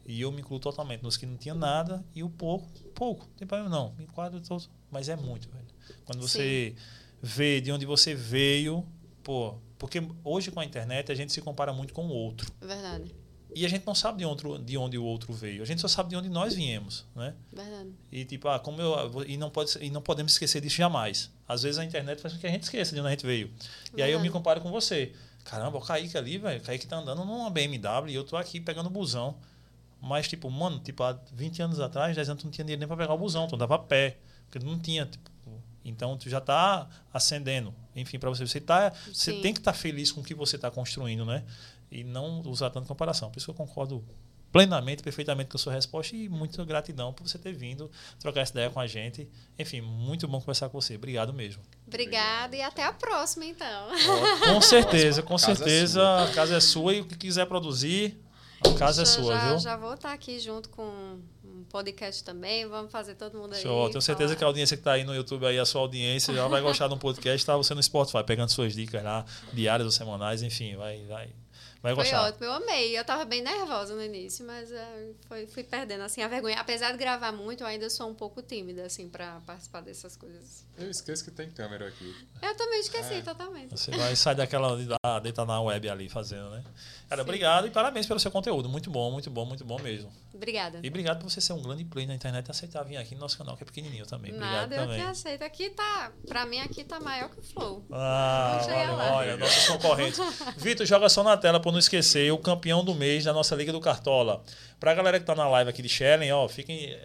E eu me incluo totalmente nos que não tinha nada e o pouco, pouco, não tem problema não, me enquadro todo, mas é muito, velho. Quando você Sim. vê de onde você veio, pô, porque hoje com a internet a gente se compara muito com o outro. Verdade. E a gente não sabe de onde, de onde o outro veio. A gente só sabe de onde nós viemos, né? Verdade. E tipo, ah, como eu e não pode e não podemos esquecer disso jamais. Às vezes a internet faz com que a gente esqueça de onde a gente veio. Verdade. E aí eu me comparo com você. Caramba, o Kaique ali, velho, o Kaique tá andando numa BMW e eu tô aqui pegando busão. Mas tipo, mano, tipo, há 20 anos atrás, 10 anos tu não tinha dinheiro nem para pegar o busão, tu andava a pé, porque não tinha, tipo, então tu já está acendendo. Enfim, para você, você tá, você tem que estar tá feliz com o que você está construindo, né? E não usar tanto comparação. Por isso que eu concordo plenamente, perfeitamente com a sua resposta e muito gratidão por você ter vindo trocar essa ideia com a gente. Enfim, muito bom conversar com você. Obrigado mesmo. Obrigada e até a próxima, então. com [laughs] certeza, com casa certeza. É a casa é sua e o que quiser produzir, a casa é sua, já, viu? Já vou estar aqui junto com um podcast também. Vamos fazer todo mundo aí. Show. Tenho certeza falar. que a audiência que está aí no YouTube, aí, a sua audiência, já vai gostar de um podcast. Tá você no Spotify, pegando suas dicas lá, diárias ou semanais, enfim, vai, vai Vai foi ótimo, eu amei. Eu tava bem nervosa no início, mas uh, foi, fui perdendo assim, a vergonha. Apesar de gravar muito, eu ainda sou um pouco tímida assim, para participar dessas coisas. Eu esqueço que tem câmera aqui. Eu também esqueci é. totalmente. Você vai sair daquela de deitar na web ali fazendo, né? Cara, Sim. obrigado e parabéns pelo seu conteúdo. Muito bom, muito bom, muito bom mesmo. Obrigada. E obrigado por você ser um grande play na internet e aceitar vir aqui no nosso canal, que é pequenininho também. Nada, obrigado eu também. que aceito. Aqui tá, pra mim aqui tá maior que o Flow. Ah, olha, olha, nossos concorrentes. Vitor, joga só na tela para não esquecer o campeão do mês da nossa Liga do Cartola. Pra galera que tá na live aqui de Shellen, ó, fiquem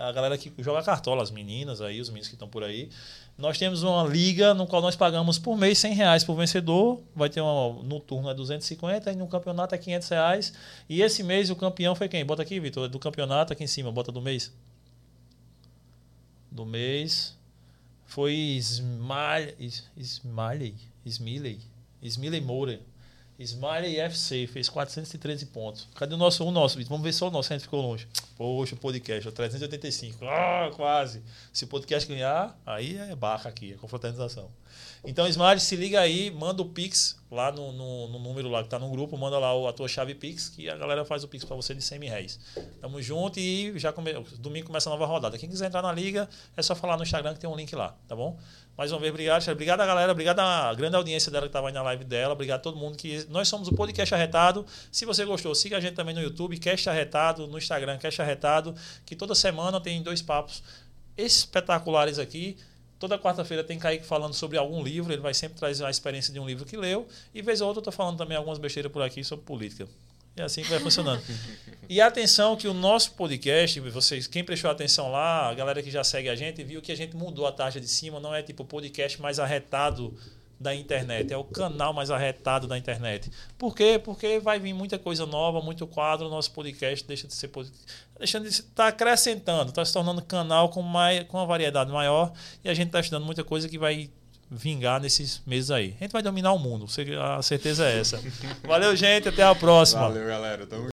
a galera que joga cartola, as meninas aí, os meninos que estão por aí. Nós temos uma liga no qual nós pagamos por mês 100 reais por vencedor. Vai ter uma, no turno é 250 e no campeonato é 500 reais. E esse mês o campeão foi quem? Bota aqui, Vitor, do campeonato aqui em cima, bota do mês. Do mês foi Smiley, Smiley, Smiley, Smiley Moura. Smiley FC fez 413 pontos. Cadê o nosso? O nosso? Vamos ver só o nosso, a gente ficou longe. Poxa, o podcast, 385. Ah, quase. Se o podcast ganhar, aí é barra aqui, é confraternização. Então, Smart, se liga aí, manda o Pix lá no, no, no número lá que tá no grupo, manda lá a tua chave Pix, que a galera faz o Pix para você de 100 mil reais. Tamo junto e já come... domingo começa a nova rodada. Quem quiser entrar na liga, é só falar no Instagram que tem um link lá, tá bom? Mais uma vez, obrigado, Obrigado a galera, obrigado à grande audiência dela que estava aí na live dela, obrigado a todo mundo que. Nós somos o Podcast Arretado. Se você gostou, siga a gente também no YouTube, Cast Arretado, no Instagram, Cast Arretado, que toda semana tem dois papos espetaculares aqui. Toda quarta-feira tem Kaique falando sobre algum livro, ele vai sempre trazer a experiência de um livro que leu. E vez ou outra eu estou falando também algumas besteiras por aqui sobre política. É assim que vai funcionando. E atenção que o nosso podcast, vocês, quem prestou atenção lá, a galera que já segue a gente, viu que a gente mudou a taxa de cima, não é tipo o podcast mais arretado da internet, é o canal mais arretado da internet. Por quê? Porque vai vir muita coisa nova, muito quadro, nosso podcast deixa de ser deixando de estar tá acrescentando, está se tornando canal com mais com uma variedade maior e a gente está estudando muita coisa que vai vingar nesses meses aí. A gente vai dominar o mundo, a certeza é essa. Valeu, gente, até a próxima. Valeu, galera. Tamo